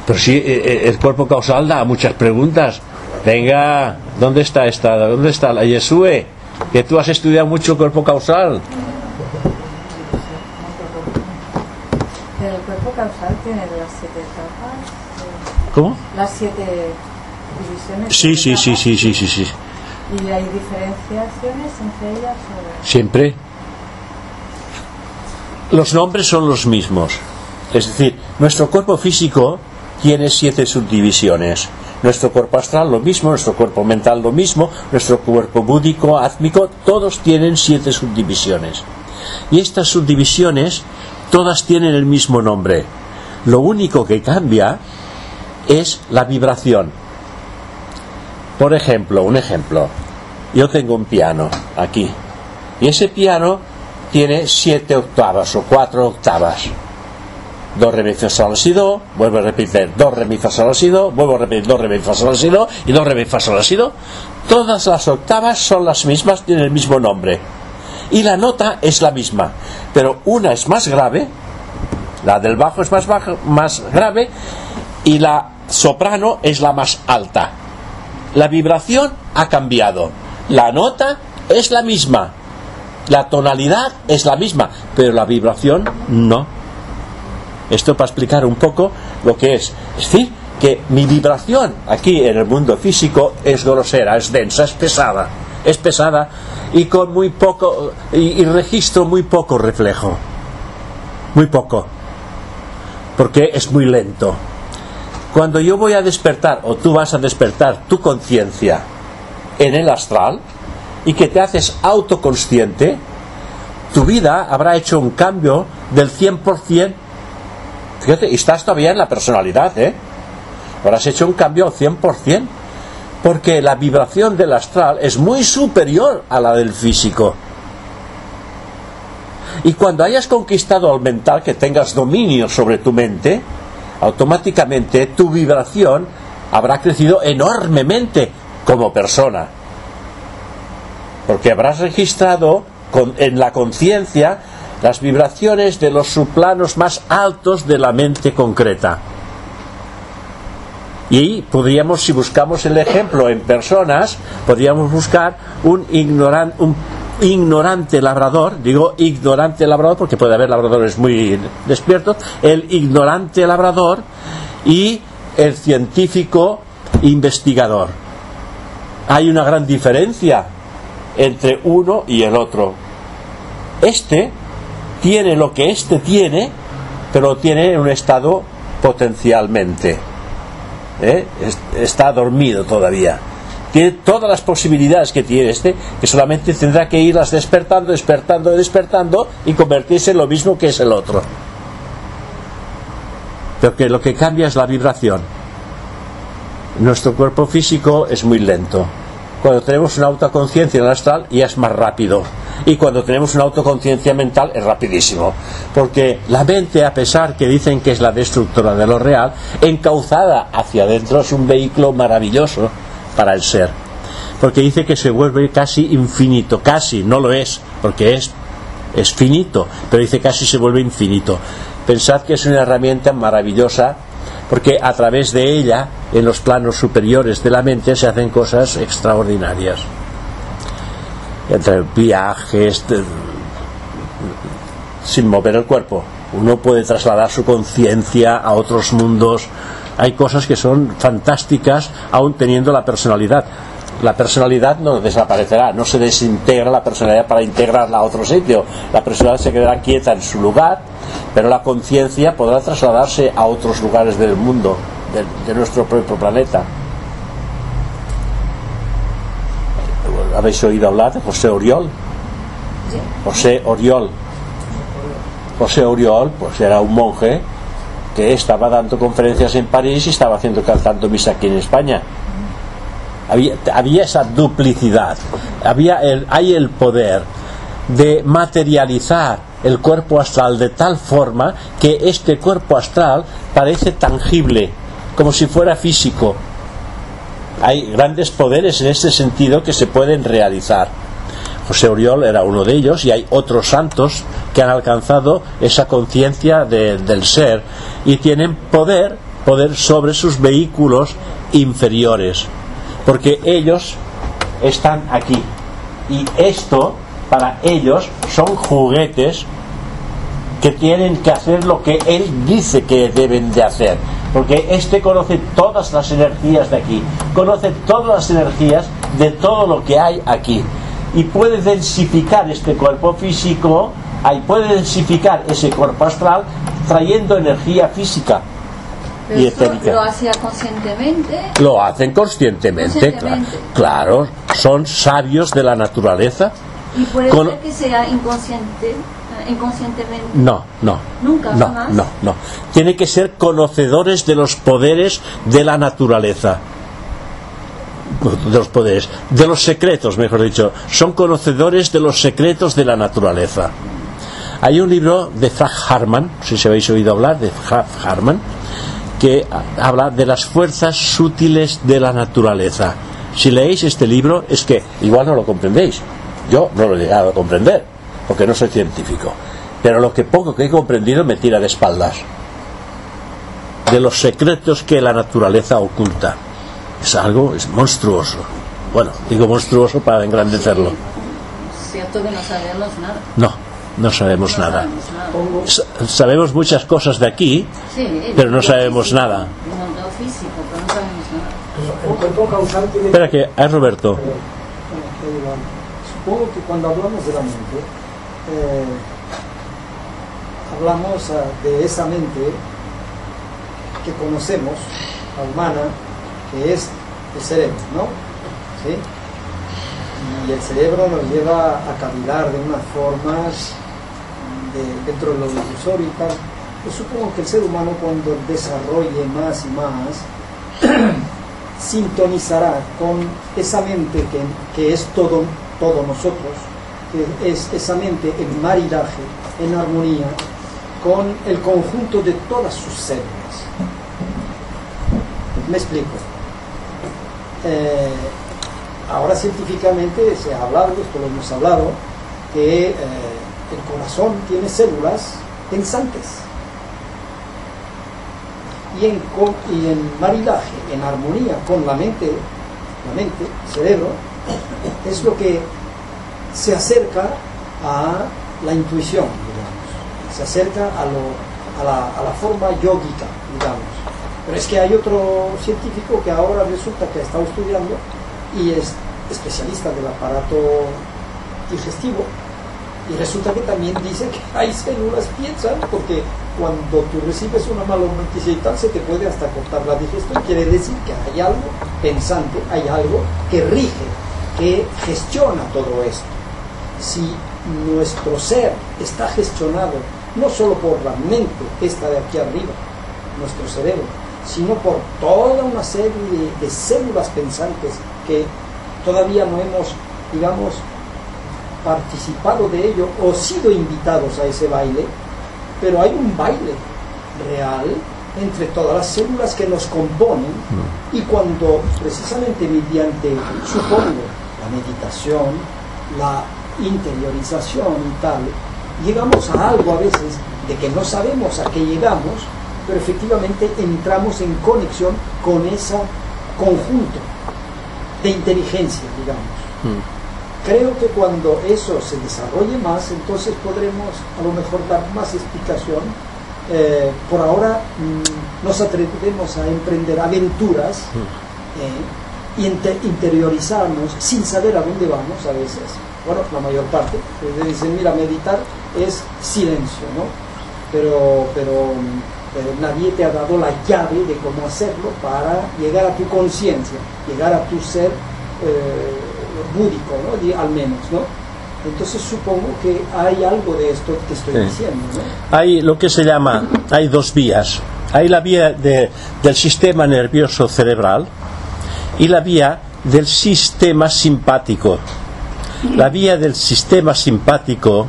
Pero sí, eh, eh, el cuerpo causal da muchas preguntas. Venga, ¿dónde está esta? ¿Dónde está la Yesue? Que tú has estudiado mucho el cuerpo causal. Pero el cuerpo causal tiene las siete etapas, eh, ¿Cómo? las siete divisiones. Sí, sí, sí, sí, sí, sí, sí. ¿Y hay diferenciaciones entre ellas? o- Siempre. Los nombres son los mismos. Es decir, nuestro cuerpo físico tiene siete subdivisiones. Nuestro cuerpo astral lo mismo, nuestro cuerpo mental lo mismo, nuestro cuerpo búdico, átmico, todos tienen siete subdivisiones. Y estas subdivisiones todas tienen el mismo nombre. Lo único que cambia es la vibración. Por ejemplo, un ejemplo. Yo tengo un piano aquí. Y ese piano tiene siete octavas o cuatro octavas. Do, re, mi, fa, sol, si, do. Vuelvo a repetir. Do, re, mi, fa, sol, si, do. Vuelvo a repetir. Do, re, mi, fa, sol, si, do. Y do, re, mi, fa, sol, si, do. Todas las octavas son las mismas, tienen el mismo nombre. Y la nota es la misma. Pero una es más grave. La del bajo es más, baja, más grave. Y la soprano es la más alta. La vibración ha cambiado. La nota es la misma. La tonalidad es la misma, pero la vibración no. Esto para explicar un poco lo que es. Es decir, que mi vibración aquí en el mundo físico es grosera, es densa, es pesada. Es pesada y con muy poco y, y registro muy poco reflejo. Muy poco. Porque es muy lento. Cuando yo voy a despertar o tú vas a despertar tu conciencia en el astral y que te haces autoconsciente, tu vida habrá hecho un cambio del 100%. Fíjate, y estás todavía en la personalidad, ¿eh? Habrás hecho un cambio al 100%, porque la vibración del astral es muy superior a la del físico. Y cuando hayas conquistado al mental, que tengas dominio sobre tu mente, automáticamente tu vibración habrá crecido enormemente como persona. Porque habrás registrado en la conciencia las vibraciones de los subplanos más altos de la mente concreta. Y podríamos, si buscamos el ejemplo en personas, podríamos buscar un, ignoran- un ignorante labrador, digo ignorante labrador porque puede haber labradores muy despiertos, el ignorante labrador y el científico investigador. Hay una gran diferencia entre uno y el otro. Este tiene lo que este tiene, pero lo tiene en un estado potencialmente. ¿eh? Es- Está dormido todavía. Tiene todas las posibilidades que tiene este, que solamente tendrá que irlas despertando, despertando, despertando y convertirse en lo mismo que es el otro. Pero que lo que cambia es la vibración. Nuestro cuerpo físico es muy lento. Cuando tenemos una autoconciencia astral ya es más rápido. Y cuando tenemos una autoconciencia mental es rapidísimo. Porque la mente, a pesar que dicen que es la destructora de lo real, encauzada hacia adentro es un vehículo maravilloso para el ser. Porque dice que se vuelve casi infinito. Casi, no lo es, porque es, es finito. Pero dice casi se vuelve infinito. Pensad que es una herramienta maravillosa porque a través de ella, en los planos superiores de la mente, se hacen cosas extraordinarias. Entre viajes, sin mover el cuerpo. Uno puede trasladar su conciencia a otros mundos. Hay cosas que son fantásticas aún teniendo la personalidad. La personalidad no desaparecerá, no se desintegra la personalidad para integrarla a otro sitio. La personalidad se quedará quieta en su lugar, pero la conciencia podrá trasladarse a otros lugares del mundo, de, de nuestro propio planeta. ¿Habéis oído hablar de José Oriol? José Oriol. José Oriol, pues era un monje que estaba dando conferencias en París y estaba haciendo cantando misa aquí en España. Había, había esa duplicidad, había el, hay el poder de materializar el cuerpo astral de tal forma que este cuerpo astral parece tangible, como si fuera físico. Hay grandes poderes en este sentido que se pueden realizar. José Oriol era uno de ellos y hay otros santos que han alcanzado esa conciencia de- del ser y tienen poder, poder sobre sus vehículos inferiores, porque ellos están aquí y esto para ellos son juguetes que tienen que hacer lo que él dice que deben de hacer. Porque este conoce todas las energías de aquí, conoce todas las energías de todo lo que hay aquí. Y puede densificar este cuerpo físico, ahí puede densificar ese cuerpo astral trayendo energía física Pero y lo hacía conscientemente. Lo hacen conscientemente, cla- Conscientemente. claro. Son sabios de la naturaleza. Y puede Con- ser que sea inconsciente, eh, inconscientemente. No, no. Nunca, no, jamás. no, no. Tiene que ser conocedores de los poderes de la naturaleza. De los poderes, de los secretos, mejor dicho. Son conocedores de los secretos de la naturaleza. Hay un libro de Frank Harman, si se habéis oído hablar de Frank Harman, que habla de las fuerzas sutiles de la naturaleza. Si leéis este libro, es que igual no lo comprendéis. Yo no lo he llegado a comprender, porque no soy científico. Pero lo que poco que he comprendido me tira de espaldas. De los secretos que la naturaleza oculta. Es algo, es monstruoso. Bueno, digo monstruoso para engrandecerlo. Cierto que no sabemos nada. No, no sabemos nada. sabemos muchas cosas de aquí, Pero no sabemos nada. Espera que, ah, Roberto. Eh, eh, Supongo que cuando hablamos de la mente, eh, hablamos ah, de esa mente que conocemos, la humana, que es el cerebro, ¿no? ¿Sí? Y el cerebro nos lleva a cavilar de unas formas dentro de lo ilusorio y tal. Yo supongo que el ser humano cuando desarrolle más y más, sintonizará con esa mente que, que es todo, todo nosotros, que es esa mente en maridaje, en armonía, con el conjunto de todas sus células. Me explico. Eh, ahora científicamente se ha hablado, esto lo hemos hablado, que eh, el corazón tiene células pensantes. Y en, en maridaje, en armonía con la mente, la mente, cerebro, es lo que se acerca a la intuición, digamos, se acerca a la, a la forma yógica, digamos. Pero es que hay otro científico que ahora resulta que ha estado estudiando y es especialista del aparato digestivo y resulta que también dice que hay células piensan porque cuando tú recibes una mala y tal se te puede hasta cortar la digestión. Quiere decir que hay algo pensante hay algo que rige que gestiona todo esto. Si nuestro ser está gestionado no solo por la mente esta de aquí arriba nuestro cerebro sino por toda una serie de células pensantes que todavía no hemos digamos participado de ello o sido invitados a ese baile, pero hay un baile real entre todas las células que nos componen y cuando precisamente mediante, supongo, la meditación, la interiorización y tal, llegamos a algo a veces de que no sabemos a qué llegamos, pero efectivamente entramos en conexión con ese conjunto de inteligencia, digamos. Mm. Creo que cuando eso se desarrolle más, entonces podremos a lo mejor dar más explicación. Eh, por ahora mm, nos atrevemos a emprender aventuras eh, y inte- interiorizarnos sin saber a dónde vamos a veces. Bueno, la mayor parte. Pues dicen, mira, meditar es silencio, ¿no? Pero, pero, mm, pero nadie te ha dado la llave de cómo hacerlo para llegar a tu conciencia, llegar a tu ser eh, búdico, ¿no? Al menos, ¿no? Entonces supongo que hay algo de esto que estoy Sí. diciendo, ¿no? Hay lo que se llama, hay dos vías. Hay la vía de- del sistema nervioso cerebral y la vía del sistema simpático. La vía del sistema simpático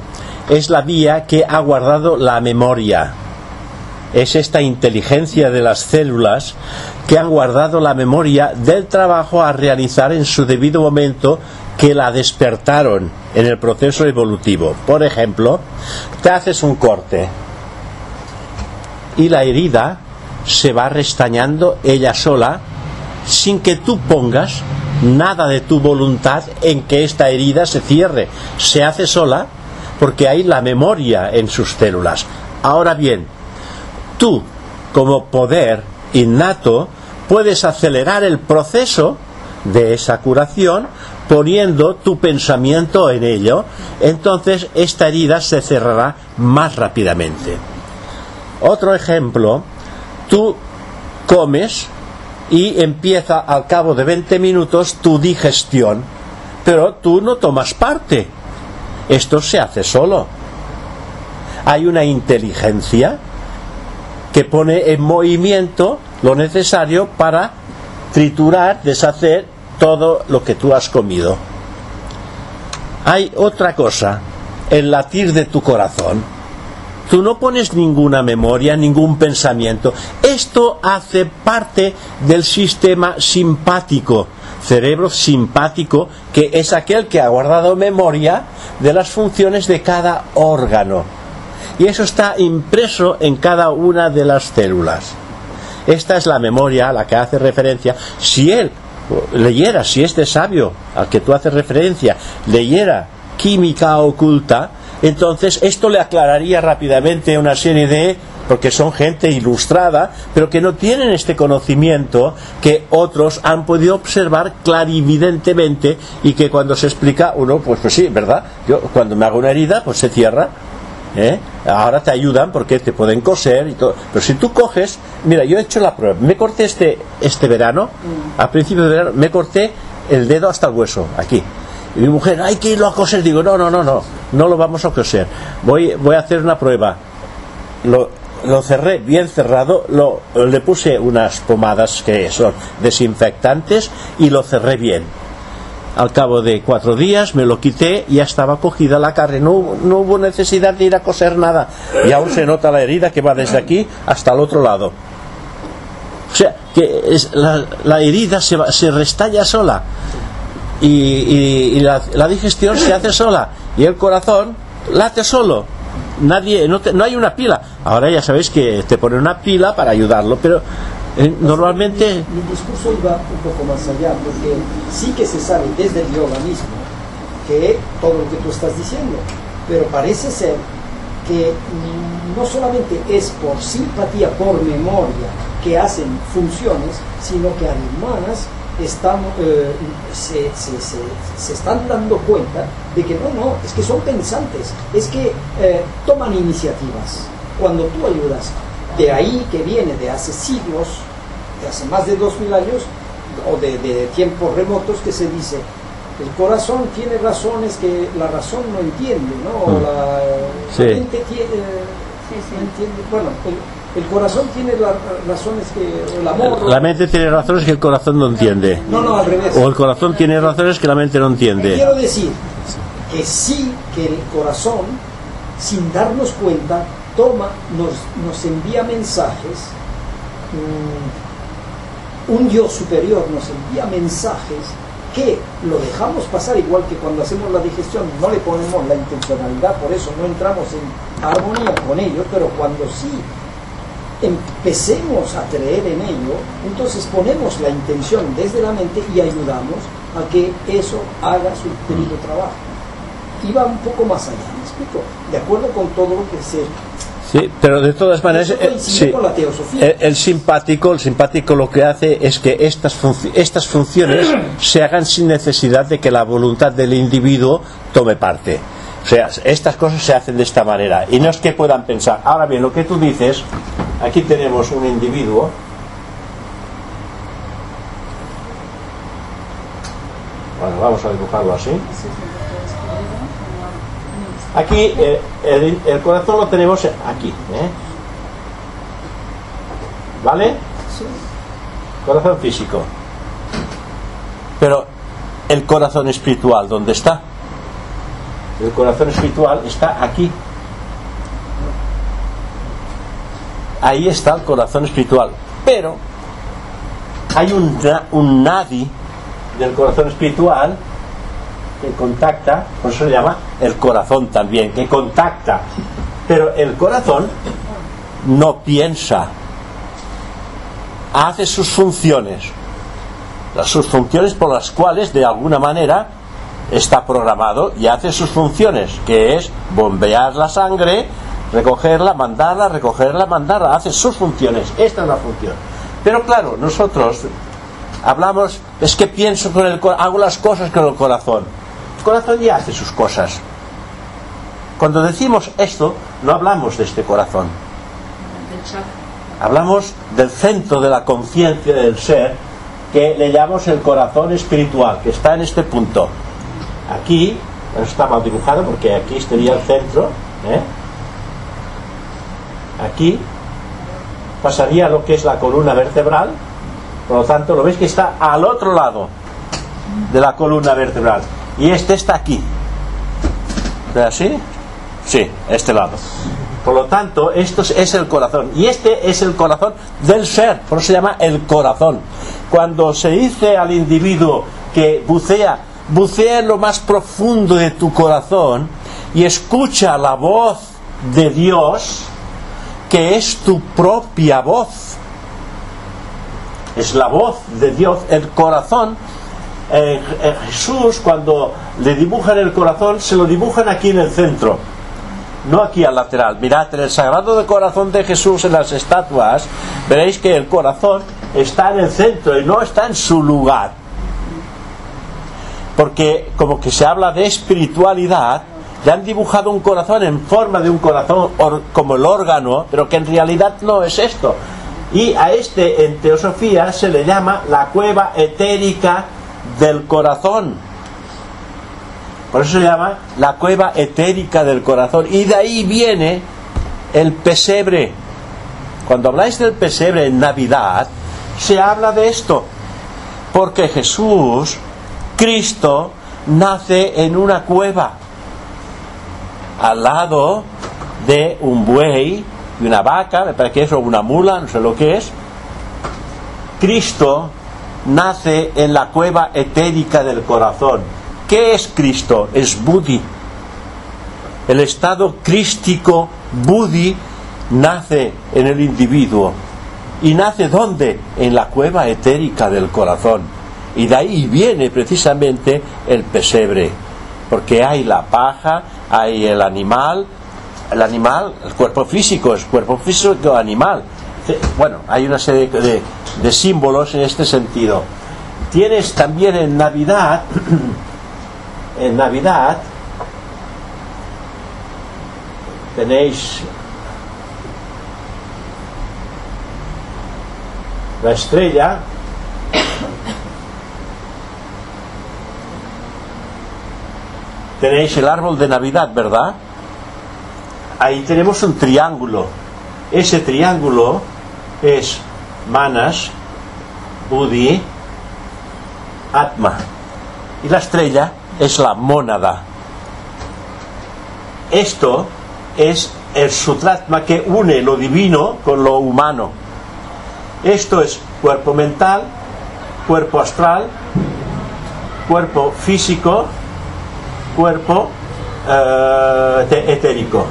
es la vía que ha guardado la memoria. Es esta inteligencia de las células que han guardado la memoria del trabajo a realizar en su debido momento que la despertaron en el proceso evolutivo. Por ejemplo, te haces un corte y la herida se va restañando ella sola sin que tú pongas nada de tu voluntad en que esta herida se cierre. Se hace sola porque hay la memoria en sus células. Ahora bien, tú, como poder innato, puedes acelerar el proceso de esa curación poniendo tu pensamiento en ello. Entonces esta herida se cerrará más rápidamente. Otro ejemplo, tú comes y empieza al cabo de 20 minutos tu digestión, pero tú no tomas parte. Esto se hace solo. Hay una inteligencia que pone en movimiento lo necesario para triturar, deshacer todo lo que tú has comido. Hay otra cosa, el latir de tu corazón. Tú no pones ninguna memoria, ningún pensamiento. Esto hace parte del sistema simpático, cerebro simpático, que es aquel que ha guardado memoria de las funciones de cada órgano. Y eso está impreso en cada una de las células. Esta es la memoria a la que hace referencia. Si él leyera, si este sabio al que tú haces referencia leyera química oculta, entonces esto le aclararía rápidamente una serie de porque son gente ilustrada, pero que no tienen este conocimiento que otros han podido observar clarividentemente y que cuando se explica uno, pues, pues sí, ¿verdad? Yo cuando me hago una herida, pues se cierra. ¿Eh? Ahora te ayudan porque te pueden coser y todo. Pero si tú coges, mira, yo he hecho la prueba. Me corté este, este verano, a principio de verano, me corté el dedo hasta el hueso, aquí. Y mi mujer, hay que irlo a coser. Digo, no, no, no, no, no lo vamos a coser. Voy, voy a hacer una prueba. Lo, lo cerré bien cerrado, lo, le puse unas pomadas que son desinfectantes y lo cerré bien. Al cabo de cuatro días me lo quité y ya estaba cogida la carne. No, no hubo necesidad de ir a coser nada. Y aún se nota la herida que va desde aquí hasta el otro lado. O sea, que es, la, la herida se, se restalla sola. Y, y- y la, la digestión se hace sola. Y el corazón late solo. Nadie, no, te- no hay una pila. Ahora ya sabéis que te ponen una pila para ayudarlo, pero eh, normalmente Mi discurso iba un poco más allá, porque sí que se sabe desde el yoga mismo que todo lo que tú estás diciendo, pero parece ser que no solamente es por simpatía, por memoria, que hacen funciones, sino que además están, eh, se, se- se- se están dando cuenta de que no, no, es que son pensantes, es que eh, toman iniciativas cuando tú ayudas. De ahí que viene de hace siglos, de hace más de dos mil años, o de, de tiempos remotos, que se dice, el corazón tiene razones que la razón no entiende, ¿no? O Mm. la, Sí. la mente tiene, Sí, sí. no entiende. Bueno, el, el corazón tiene las razones que el amor... la mente tiene razones que el corazón no entiende. No, no, al revés. O el corazón tiene razones que la mente no entiende. Quiero decir que sí que el corazón, sin darnos cuenta, toma, nos, nos envía mensajes, mm, un yo superior nos envía mensajes que lo dejamos pasar igual que cuando hacemos la digestión, no le ponemos la intencionalidad, por eso no entramos en armonía con ellos, pero cuando sí empecemos a creer en ello, entonces ponemos la intención desde la mente y ayudamos a que eso haga su querido trabajo. Y va un poco más allá, ¿me explico? De acuerdo con todo lo que se... Sí, pero de todas maneras, Eso eh, sí. El, el simpático, el simpático lo que hace es que estas, funci- estas funciones se hagan sin necesidad de que la voluntad del individuo tome parte. O sea, estas cosas se hacen de esta manera y no es que puedan pensar. Ahora bien, lo que tú dices, aquí tenemos un individuo. Bueno, vamos a dibujarlo así. Aquí eh, el, el corazón lo tenemos aquí. ¿eh? ¿Vale? Corazón físico. Pero el corazón espiritual, ¿dónde está? El corazón espiritual está aquí. Ahí está el corazón espiritual. Pero hay un, un nadi del corazón espiritual que contacta, por eso se llama el corazón también, que contacta. Pero el corazón no piensa, hace sus funciones, sus funciones por las cuales de alguna manera está programado y hace sus funciones, que es bombear la sangre, recogerla, mandarla, recogerla, mandarla, hace sus funciones, esta es la función. Pero claro, nosotros hablamos, es que pienso con el hago las cosas con el corazón. El corazón ya hace sus cosas. Cuando decimos esto, no hablamos de este corazón, hablamos del centro de la conciencia del ser, que le llamamos el corazón espiritual, que está en este punto. Aquí, no está mal dibujado porque aquí estaría el centro, ¿eh? aquí pasaría lo que es la columna vertebral, por lo tanto lo veis que está al otro lado de la columna vertebral y este está aquí. ¿Es así? Sí, este lado. Por lo tanto, esto es- el corazón. Y este es el corazón del ser. Por eso se llama el corazón. Cuando se dice al individuo que bucea, bucea en lo más profundo de tu corazón y escucha la voz de Dios, que es tu propia voz. Es la voz de Dios, el corazón. Eh, eh, Jesús, cuando le dibujan el corazón, se lo dibujan aquí en el centro no aquí al lateral. Mirad, en el Sagrado de Corazón de Jesús en las estatuas, veréis que el corazón está en el centro y no está en su lugar. Porque como que se habla de espiritualidad, le han dibujado un corazón en forma de un corazón or- como el órgano, pero que en realidad no es esto. Y a este en teosofía se le llama la cueva etérica del corazón. Por eso se llama la cueva etérica del corazón. Y de ahí viene el pesebre. Cuando habláis del pesebre en Navidad, se habla de esto. Porque Jesús, Cristo, nace en una cueva. Al lado de un buey y una vaca, me parece que es o una mula, no sé lo que es. Cristo nace en la cueva etérica del corazón. ¿Qué es Cristo? Es Budi. El estado crístico Budi nace en el individuo. ¿Y nace dónde? En la cueva etérica del corazón. Y de ahí viene precisamente el pesebre. Porque hay la paja, hay el animal, el animal, el cuerpo físico, es cuerpo físico animal. Bueno, hay una serie de, de símbolos en este sentido. Tienes también en Navidad, en Navidad, tenéis la estrella, tenéis el árbol de Navidad, ¿verdad? Ahí tenemos un triángulo. Ese triángulo es Manas, Budi, Atma. Y la estrella es la mónada. Esto es el sutratma que une lo divino con lo humano. Esto es cuerpo mental, cuerpo astral, cuerpo físico, cuerpo eh, etérico.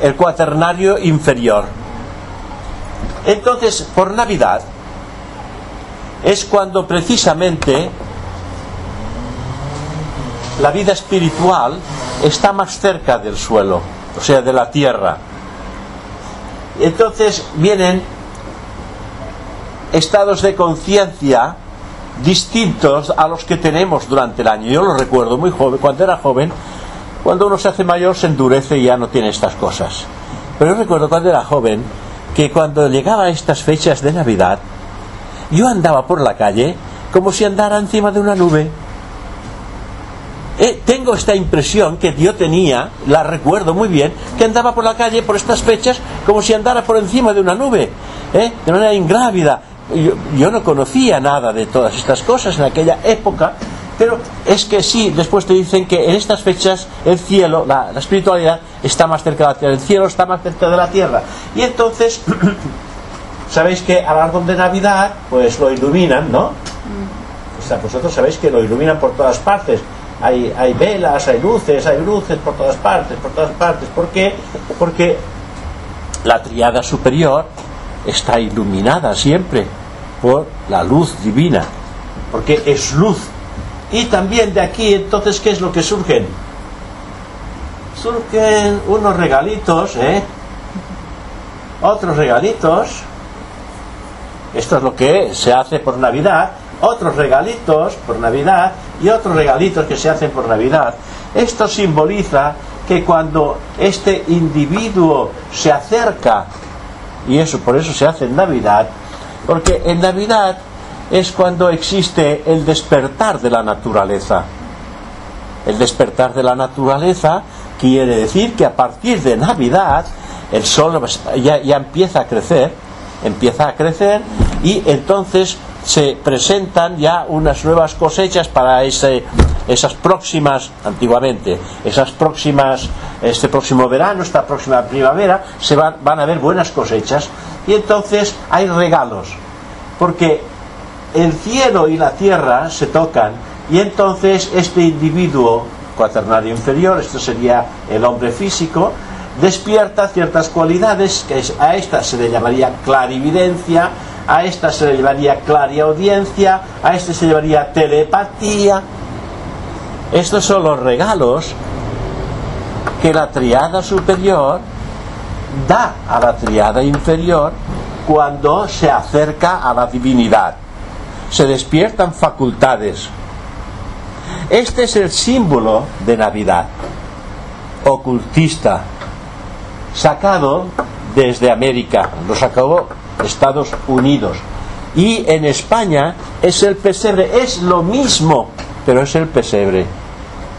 El cuaternario inferior. Entonces, por Navidad es cuando precisamente la vida espiritual está más cerca del suelo, o sea, de la tierra. Entonces vienen estados de conciencia distintos a los que tenemos durante el año. Yo lo recuerdo muy joven, cuando era joven, cuando uno se hace mayor se endurece y ya no tiene estas cosas. Pero yo recuerdo cuando era joven que cuando llegaba estas fechas de Navidad, yo andaba por la calle como si andara encima de una nube. Eh, tengo esta impresión que yo tenía, la recuerdo muy bien, que andaba por la calle por estas fechas como si andara por encima de una nube, eh, de manera ingrávida. Yo, yo no conocía nada de todas estas cosas en aquella época, pero es que sí, después te dicen que en estas fechas el cielo, la, espiritualidad está más cerca de la tierra, el cielo está más cerca de la tierra. Y entonces, sabéis que al árbol de Navidad, pues lo iluminan, ¿no? O sea, vosotros sabéis que lo iluminan por todas partes. Hay, hay velas, hay luces, hay luces por todas partes, por todas partes. ¿Por qué? Porque la triada superior está iluminada siempre por la luz divina, porque es luz. Y también de aquí, entonces, ¿qué es lo que surgen? Surgen unos regalitos, ¿eh? Otros regalitos. Esto es lo que se hace por Navidad. Otros regalitos por Navidad y otros regalitos que se hacen por Navidad. Esto simboliza que cuando este individuo se acerca, y eso por eso se hace en Navidad, porque en Navidad es cuando existe el despertar de la naturaleza. El despertar de la naturaleza quiere decir que a partir de Navidad el sol ya, ya empieza a crecer, empieza a crecer y entonces se presentan ya unas nuevas cosechas para ese, esas próximas, antiguamente, esas próximas, este próximo verano, esta próxima primavera, se van, van a haber buenas cosechas y entonces hay regalos, porque el cielo y la tierra se tocan y entonces este individuo cuaternario inferior, esto sería el hombre físico, despierta ciertas cualidades que a esta se le llamaría clarividencia, a esta se le llamaría clariaudiencia, a este se llamaría telepatía. Estos son los regalos que la triada superior da a la triada inferior cuando se acerca a la divinidad. Se despiertan facultades. Este es el símbolo de Navidad, ocultista, sacado desde América, lo sacó Estados Unidos. Y en España es el pesebre, es lo mismo, pero es el pesebre.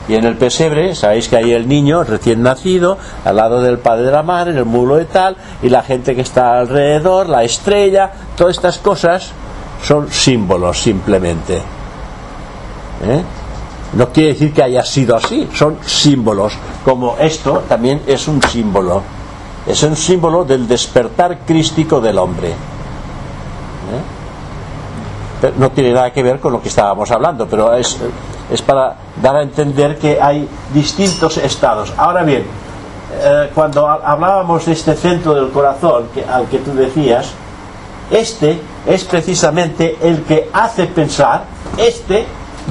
Y en el pesebre, sabéis que hay el niño recién nacido, al lado del padre de la madre, en el mulo de tal, y la gente que está alrededor, la estrella, todas estas cosas son símbolos simplemente. ¿Eh? No quiere decir que haya sido así, son símbolos, como esto también es un símbolo. Es un símbolo del despertar crístico del hombre. ¿Eh? Pero no tiene nada que ver con lo que estábamos hablando, pero es, es para dar a entender que hay distintos estados. Ahora bien, eh, cuando ha- hablábamos de este centro del corazón que, al que tú decías, este es precisamente el que hace pensar, este,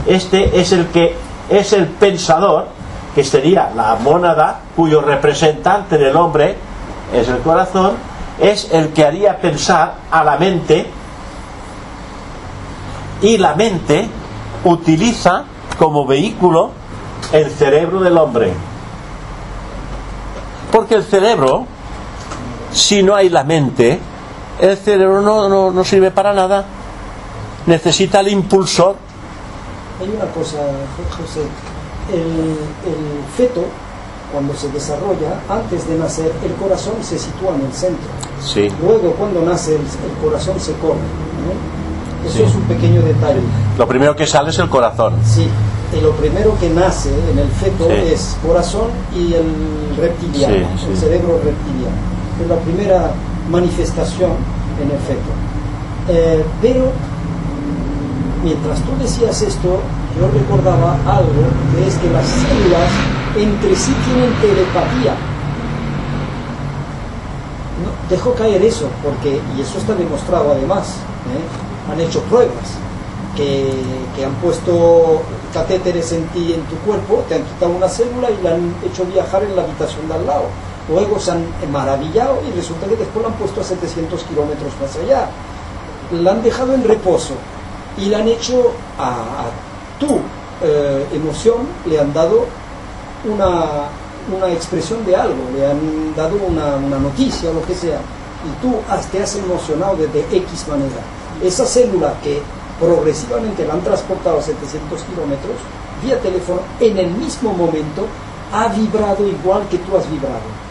este es el que es el pensador, que sería la mónada, cuyo representante del hombre es el corazón, es el que haría pensar a la mente y la mente utiliza como vehículo el cerebro del hombre. Porque el cerebro, si no hay la mente, el cerebro no, no, no sirve para nada. Necesita el impulsor. Hay una cosa, José, el, el feto, cuando se desarrolla, antes de nacer, el corazón se sitúa en el centro. Sí. Luego, cuando nace, el, el corazón se corre. ¿no? Eso Sí. es un pequeño detalle. Lo primero que sale es el corazón. Sí, y lo primero que nace en el feto Sí. es corazón y el reptiliano, Sí, sí. el cerebro reptiliano. Es la primera manifestación en el feto. Eh, pero mientras tú decías esto, yo recordaba algo que es que las células entre sí tienen telepatía. no, dejó caer eso, porque, y eso está demostrado además, ¿eh? han hecho pruebas, que, que han puesto catéteres en ti, en tu cuerpo, te han quitado una célula y la han hecho viajar en la habitación de al lado. Luego se han maravillado y resulta que después la han puesto a 700 kilómetros más allá. La han dejado en reposo y la han hecho a, a tu eh, emoción, le han dado una, una expresión de algo, le han dado una, una noticia lo que sea, y tú te has emocionado desde X manera. Esa célula que progresivamente la han transportado a 700 kilómetros vía teléfono, en el mismo momento ha vibrado igual que tú has vibrado.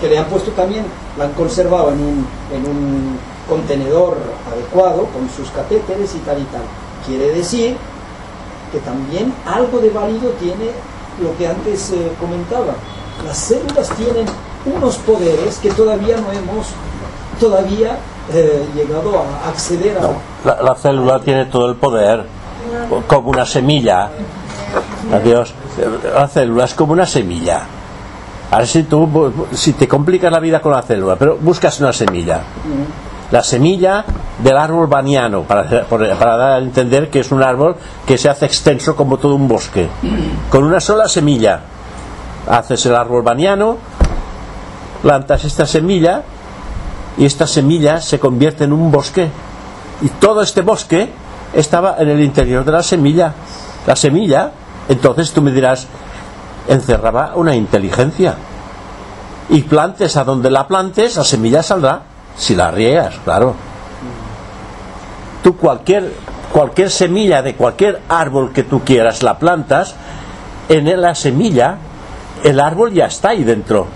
Que le han puesto también, la han conservado en un, en un contenedor adecuado con sus catéteres y tal y tal. Quiere decir que también algo de válido tiene lo que antes eh, comentaba. Las células tienen unos poderes que todavía no hemos todavía eh, llegado a acceder a... La, la célula tiene todo el poder, como una semilla. Adiós. La célula es como una semilla. Ahora si tú, si te complicas la vida con la célula, pero buscas una semilla. La semilla del árbol baniano, para, para dar a entender que es un árbol que se hace extenso como todo un bosque. Con una sola semilla. Haces el árbol baniano, plantas esta semilla y esta semilla se convierte en un bosque. Y todo este bosque estaba en el interior de la semilla. La semilla, entonces tú me dirás, encerraba una inteligencia. Y plantes a donde la plantes, la semilla saldrá. Si la riegas, claro. Tú cualquier, cualquier semilla de cualquier árbol que tú quieras, la plantas, en la semilla, el árbol ya está ahí dentro.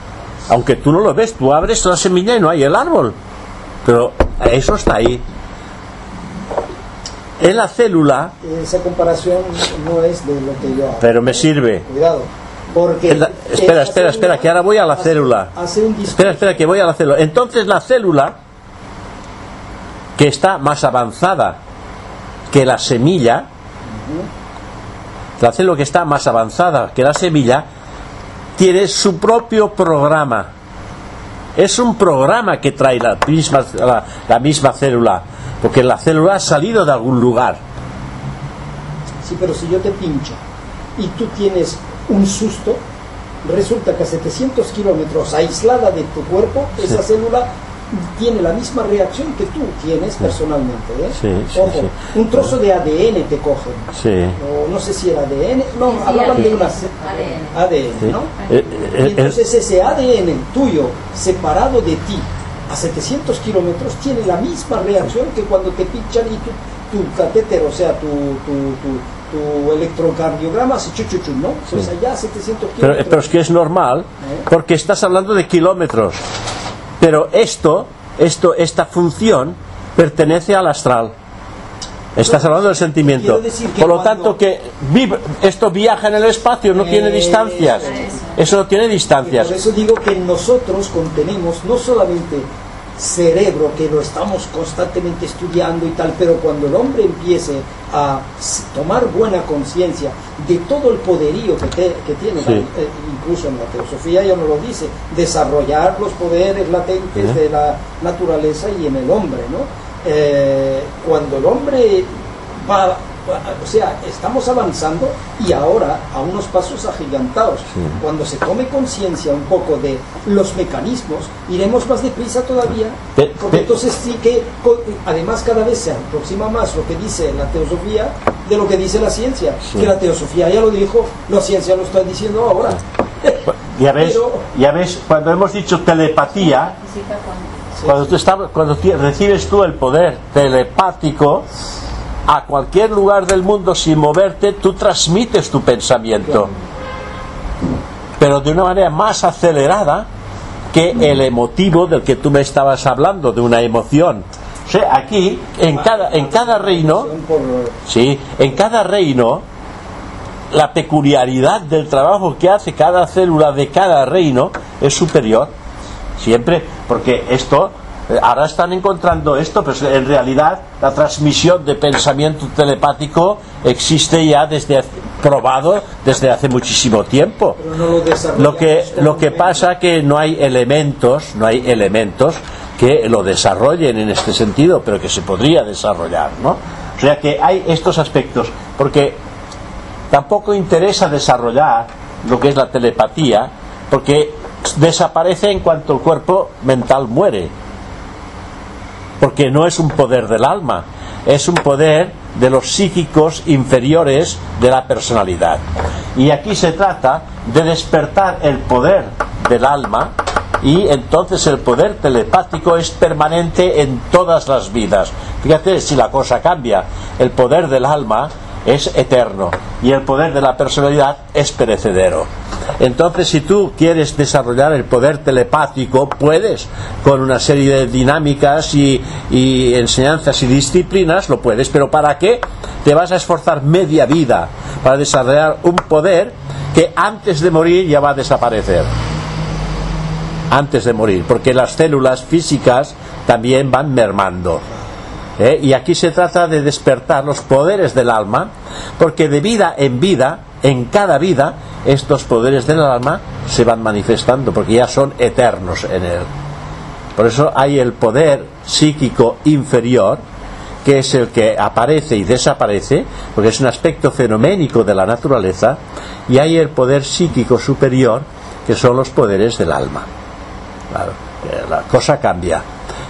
Aunque tú no lo ves, tú abres la semilla y no hay el árbol. Pero eso está ahí. En la célula, Esa comparación no es de lo que yo hago. pero me sirve. Cuidado. Porque la- espera, espera, espera, que ahora voy a la hace- célula. Hace un discurso. Espera, espera, que voy a la célula. Entonces la célula, que está más avanzada que la semilla, la célula que está más avanzada que la semilla, tiene su propio programa. Es un programa que trae la misma, la, la misma célula, porque la célula ha salido de algún lugar. Sí, pero si yo te pincho y tú tienes un susto, resulta que a 700 kilómetros aislada de tu cuerpo, esa célula tiene la misma reacción que tú tienes personalmente. ¿eh? Sí, sí, Ojo, sí. un trozo de ADN te cogen. Sí. O no sé si era ADN, no, Sí, hablaban de una ADN. ADN, Sí. ¿no? Eh, eh, Y entonces ese ADN tuyo, separado de ti, a 700 kilómetros, tiene la misma reacción que cuando te pinchan y tu, tu catéter, o sea, tu, tu, tu, tu electrocardiograma hace chuchuchu, ¿no? Pues Sí. allá a 700 Pero, kilómetros. pero es que es normal, porque estás hablando de kilómetros. Pero esto, esto, esta función pertenece al astral. Estás hablando del sentimiento. Por lo tanto, que esto viaja en el espacio, no tiene Eso. distancias. Eso no tiene distancias. por eso digo que nosotros contenemos no solamente cerebro, que lo estamos constantemente estudiando y tal, pero cuando el hombre empiece a tomar buena conciencia de todo el poderío que, te- que tiene, Sí. eh, incluso en la teosofía ya no lo dice, desarrollar los poderes latentes de la naturaleza y en el hombre, ¿no? Eh, cuando el hombre va- o sea, estamos avanzando y ahora a unos pasos agigantados. Cuando se tome conciencia un poco de los mecanismos, iremos más deprisa todavía, Pe- porque entonces sí que, además cada vez se aproxima más lo que dice la teosofía de lo que dice la ciencia. Sí. Que la teosofía ya lo dijo, la ciencia lo está diciendo ahora. Ya ves, Pero- ya ves, cuando hemos dicho telepatía. Cuando, tú estabas- cuando recibes tú el poder telepático, a cualquier lugar del mundo sin moverte, tú transmites tu pensamiento. Pero de una manera más acelerada que el emotivo del que tú me estabas hablando, de una emoción. O sea, aquí, en cada, en cada reino, Sí, en cada reino, la peculiaridad del trabajo que hace cada célula de cada reino es superior. Siempre, porque esto Ahora están encontrando esto, pero en realidad la transmisión de pensamiento telepático existe ya desde hace- probado desde hace muchísimo tiempo. No lo Lo que, lo que pasa que no hay elementos, no hay elementos que lo desarrollen en este sentido, pero que se podría desarrollar, ¿no? O sea que hay estos aspectos, porque tampoco interesa desarrollar lo que es la telepatía, porque desaparece en cuanto el cuerpo mental muere, porque no es un poder del alma, es un poder de los psíquicos inferiores de la personalidad. Y aquí se trata de despertar el poder del alma y entonces el poder telepático es permanente en todas las vidas. Fíjate si la cosa cambia, el poder del alma es eterno y el poder de la personalidad es perecedero. Entonces, si tú quieres desarrollar el poder telepático, puedes, con una serie de dinámicas y, y enseñanzas y disciplinas, lo puedes, pero ¿para qué te vas a esforzar media vida para desarrollar un poder que antes de morir ya va a desaparecer? Antes de morir, porque las células físicas también van mermando. ¿Eh? Y aquí se trata de despertar los poderes del alma, porque de vida en vida, en cada vida, estos poderes del alma se van manifestando, porque ya son eternos en él. Por eso hay el poder psíquico inferior, que es el que aparece y desaparece, porque es un aspecto fenoménico de la naturaleza, y hay el poder psíquico superior, que son los poderes del alma. La cosa cambia.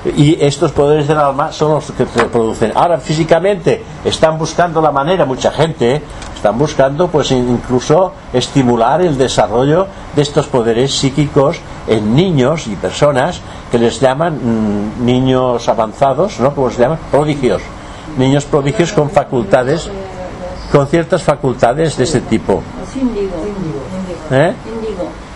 Y estos poderes del alma son los que se producen. Ahora, físicamente, están buscando la manera, mucha gente, ¿eh? están buscando, pues, incluso estimular el desarrollo de estos poderes psíquicos en niños y personas que les llaman mm, niños avanzados, ¿no? ¿Cómo se llaman? Prodigios. Niños prodigios con facultades, con ciertas facultades de ese tipo. ¿Eh?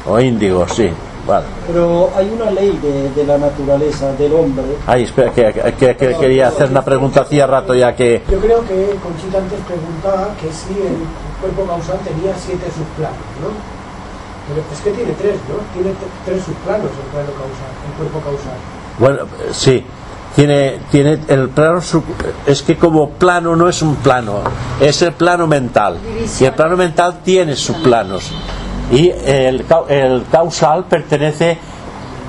O índigo, sí. Vale. Pero hay una ley de, de la naturaleza del hombre. Ay, espera, que, que- que quería hacer una pregunta hacía rato ya que... Yo creo que Conchita antes preguntaba que si el cuerpo causal tenía siete subplanos, ¿no? Pero es que tiene tres, ¿no? Tiene tres subplanos el plano causal, el cuerpo causal. Bueno, sí. Tiene, tiene el plano sub- es que como plano no es un plano, es el plano mental. Y el plano mental tiene subplanos. Y el, cau- el causal pertenece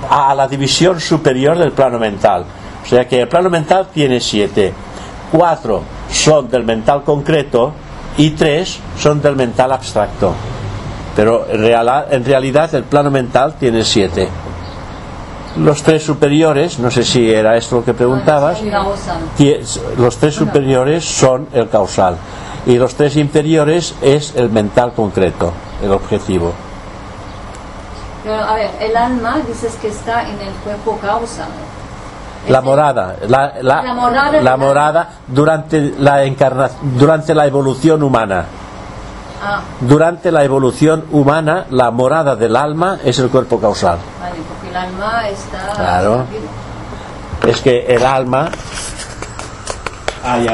a la división superior del plano mental. O sea que el plano mental tiene siete. Cuatro son del mental concreto y tres son del mental abstracto. Pero en, realidad el plano mental tiene siete. Los tres superiores, no sé si era esto lo que preguntabas, los tres superiores son el causal y los tres inferiores es el mental concreto, el objetivo. Pero a ver, el alma dices que está en el cuerpo causal. La morada, la, la- La morada la morada durante la encarna- durante la evolución humana. Ah, Durante la evolución humana, la morada del alma es el cuerpo causal. vale, porque el alma está. Claro. Es que el alma. Ah, ya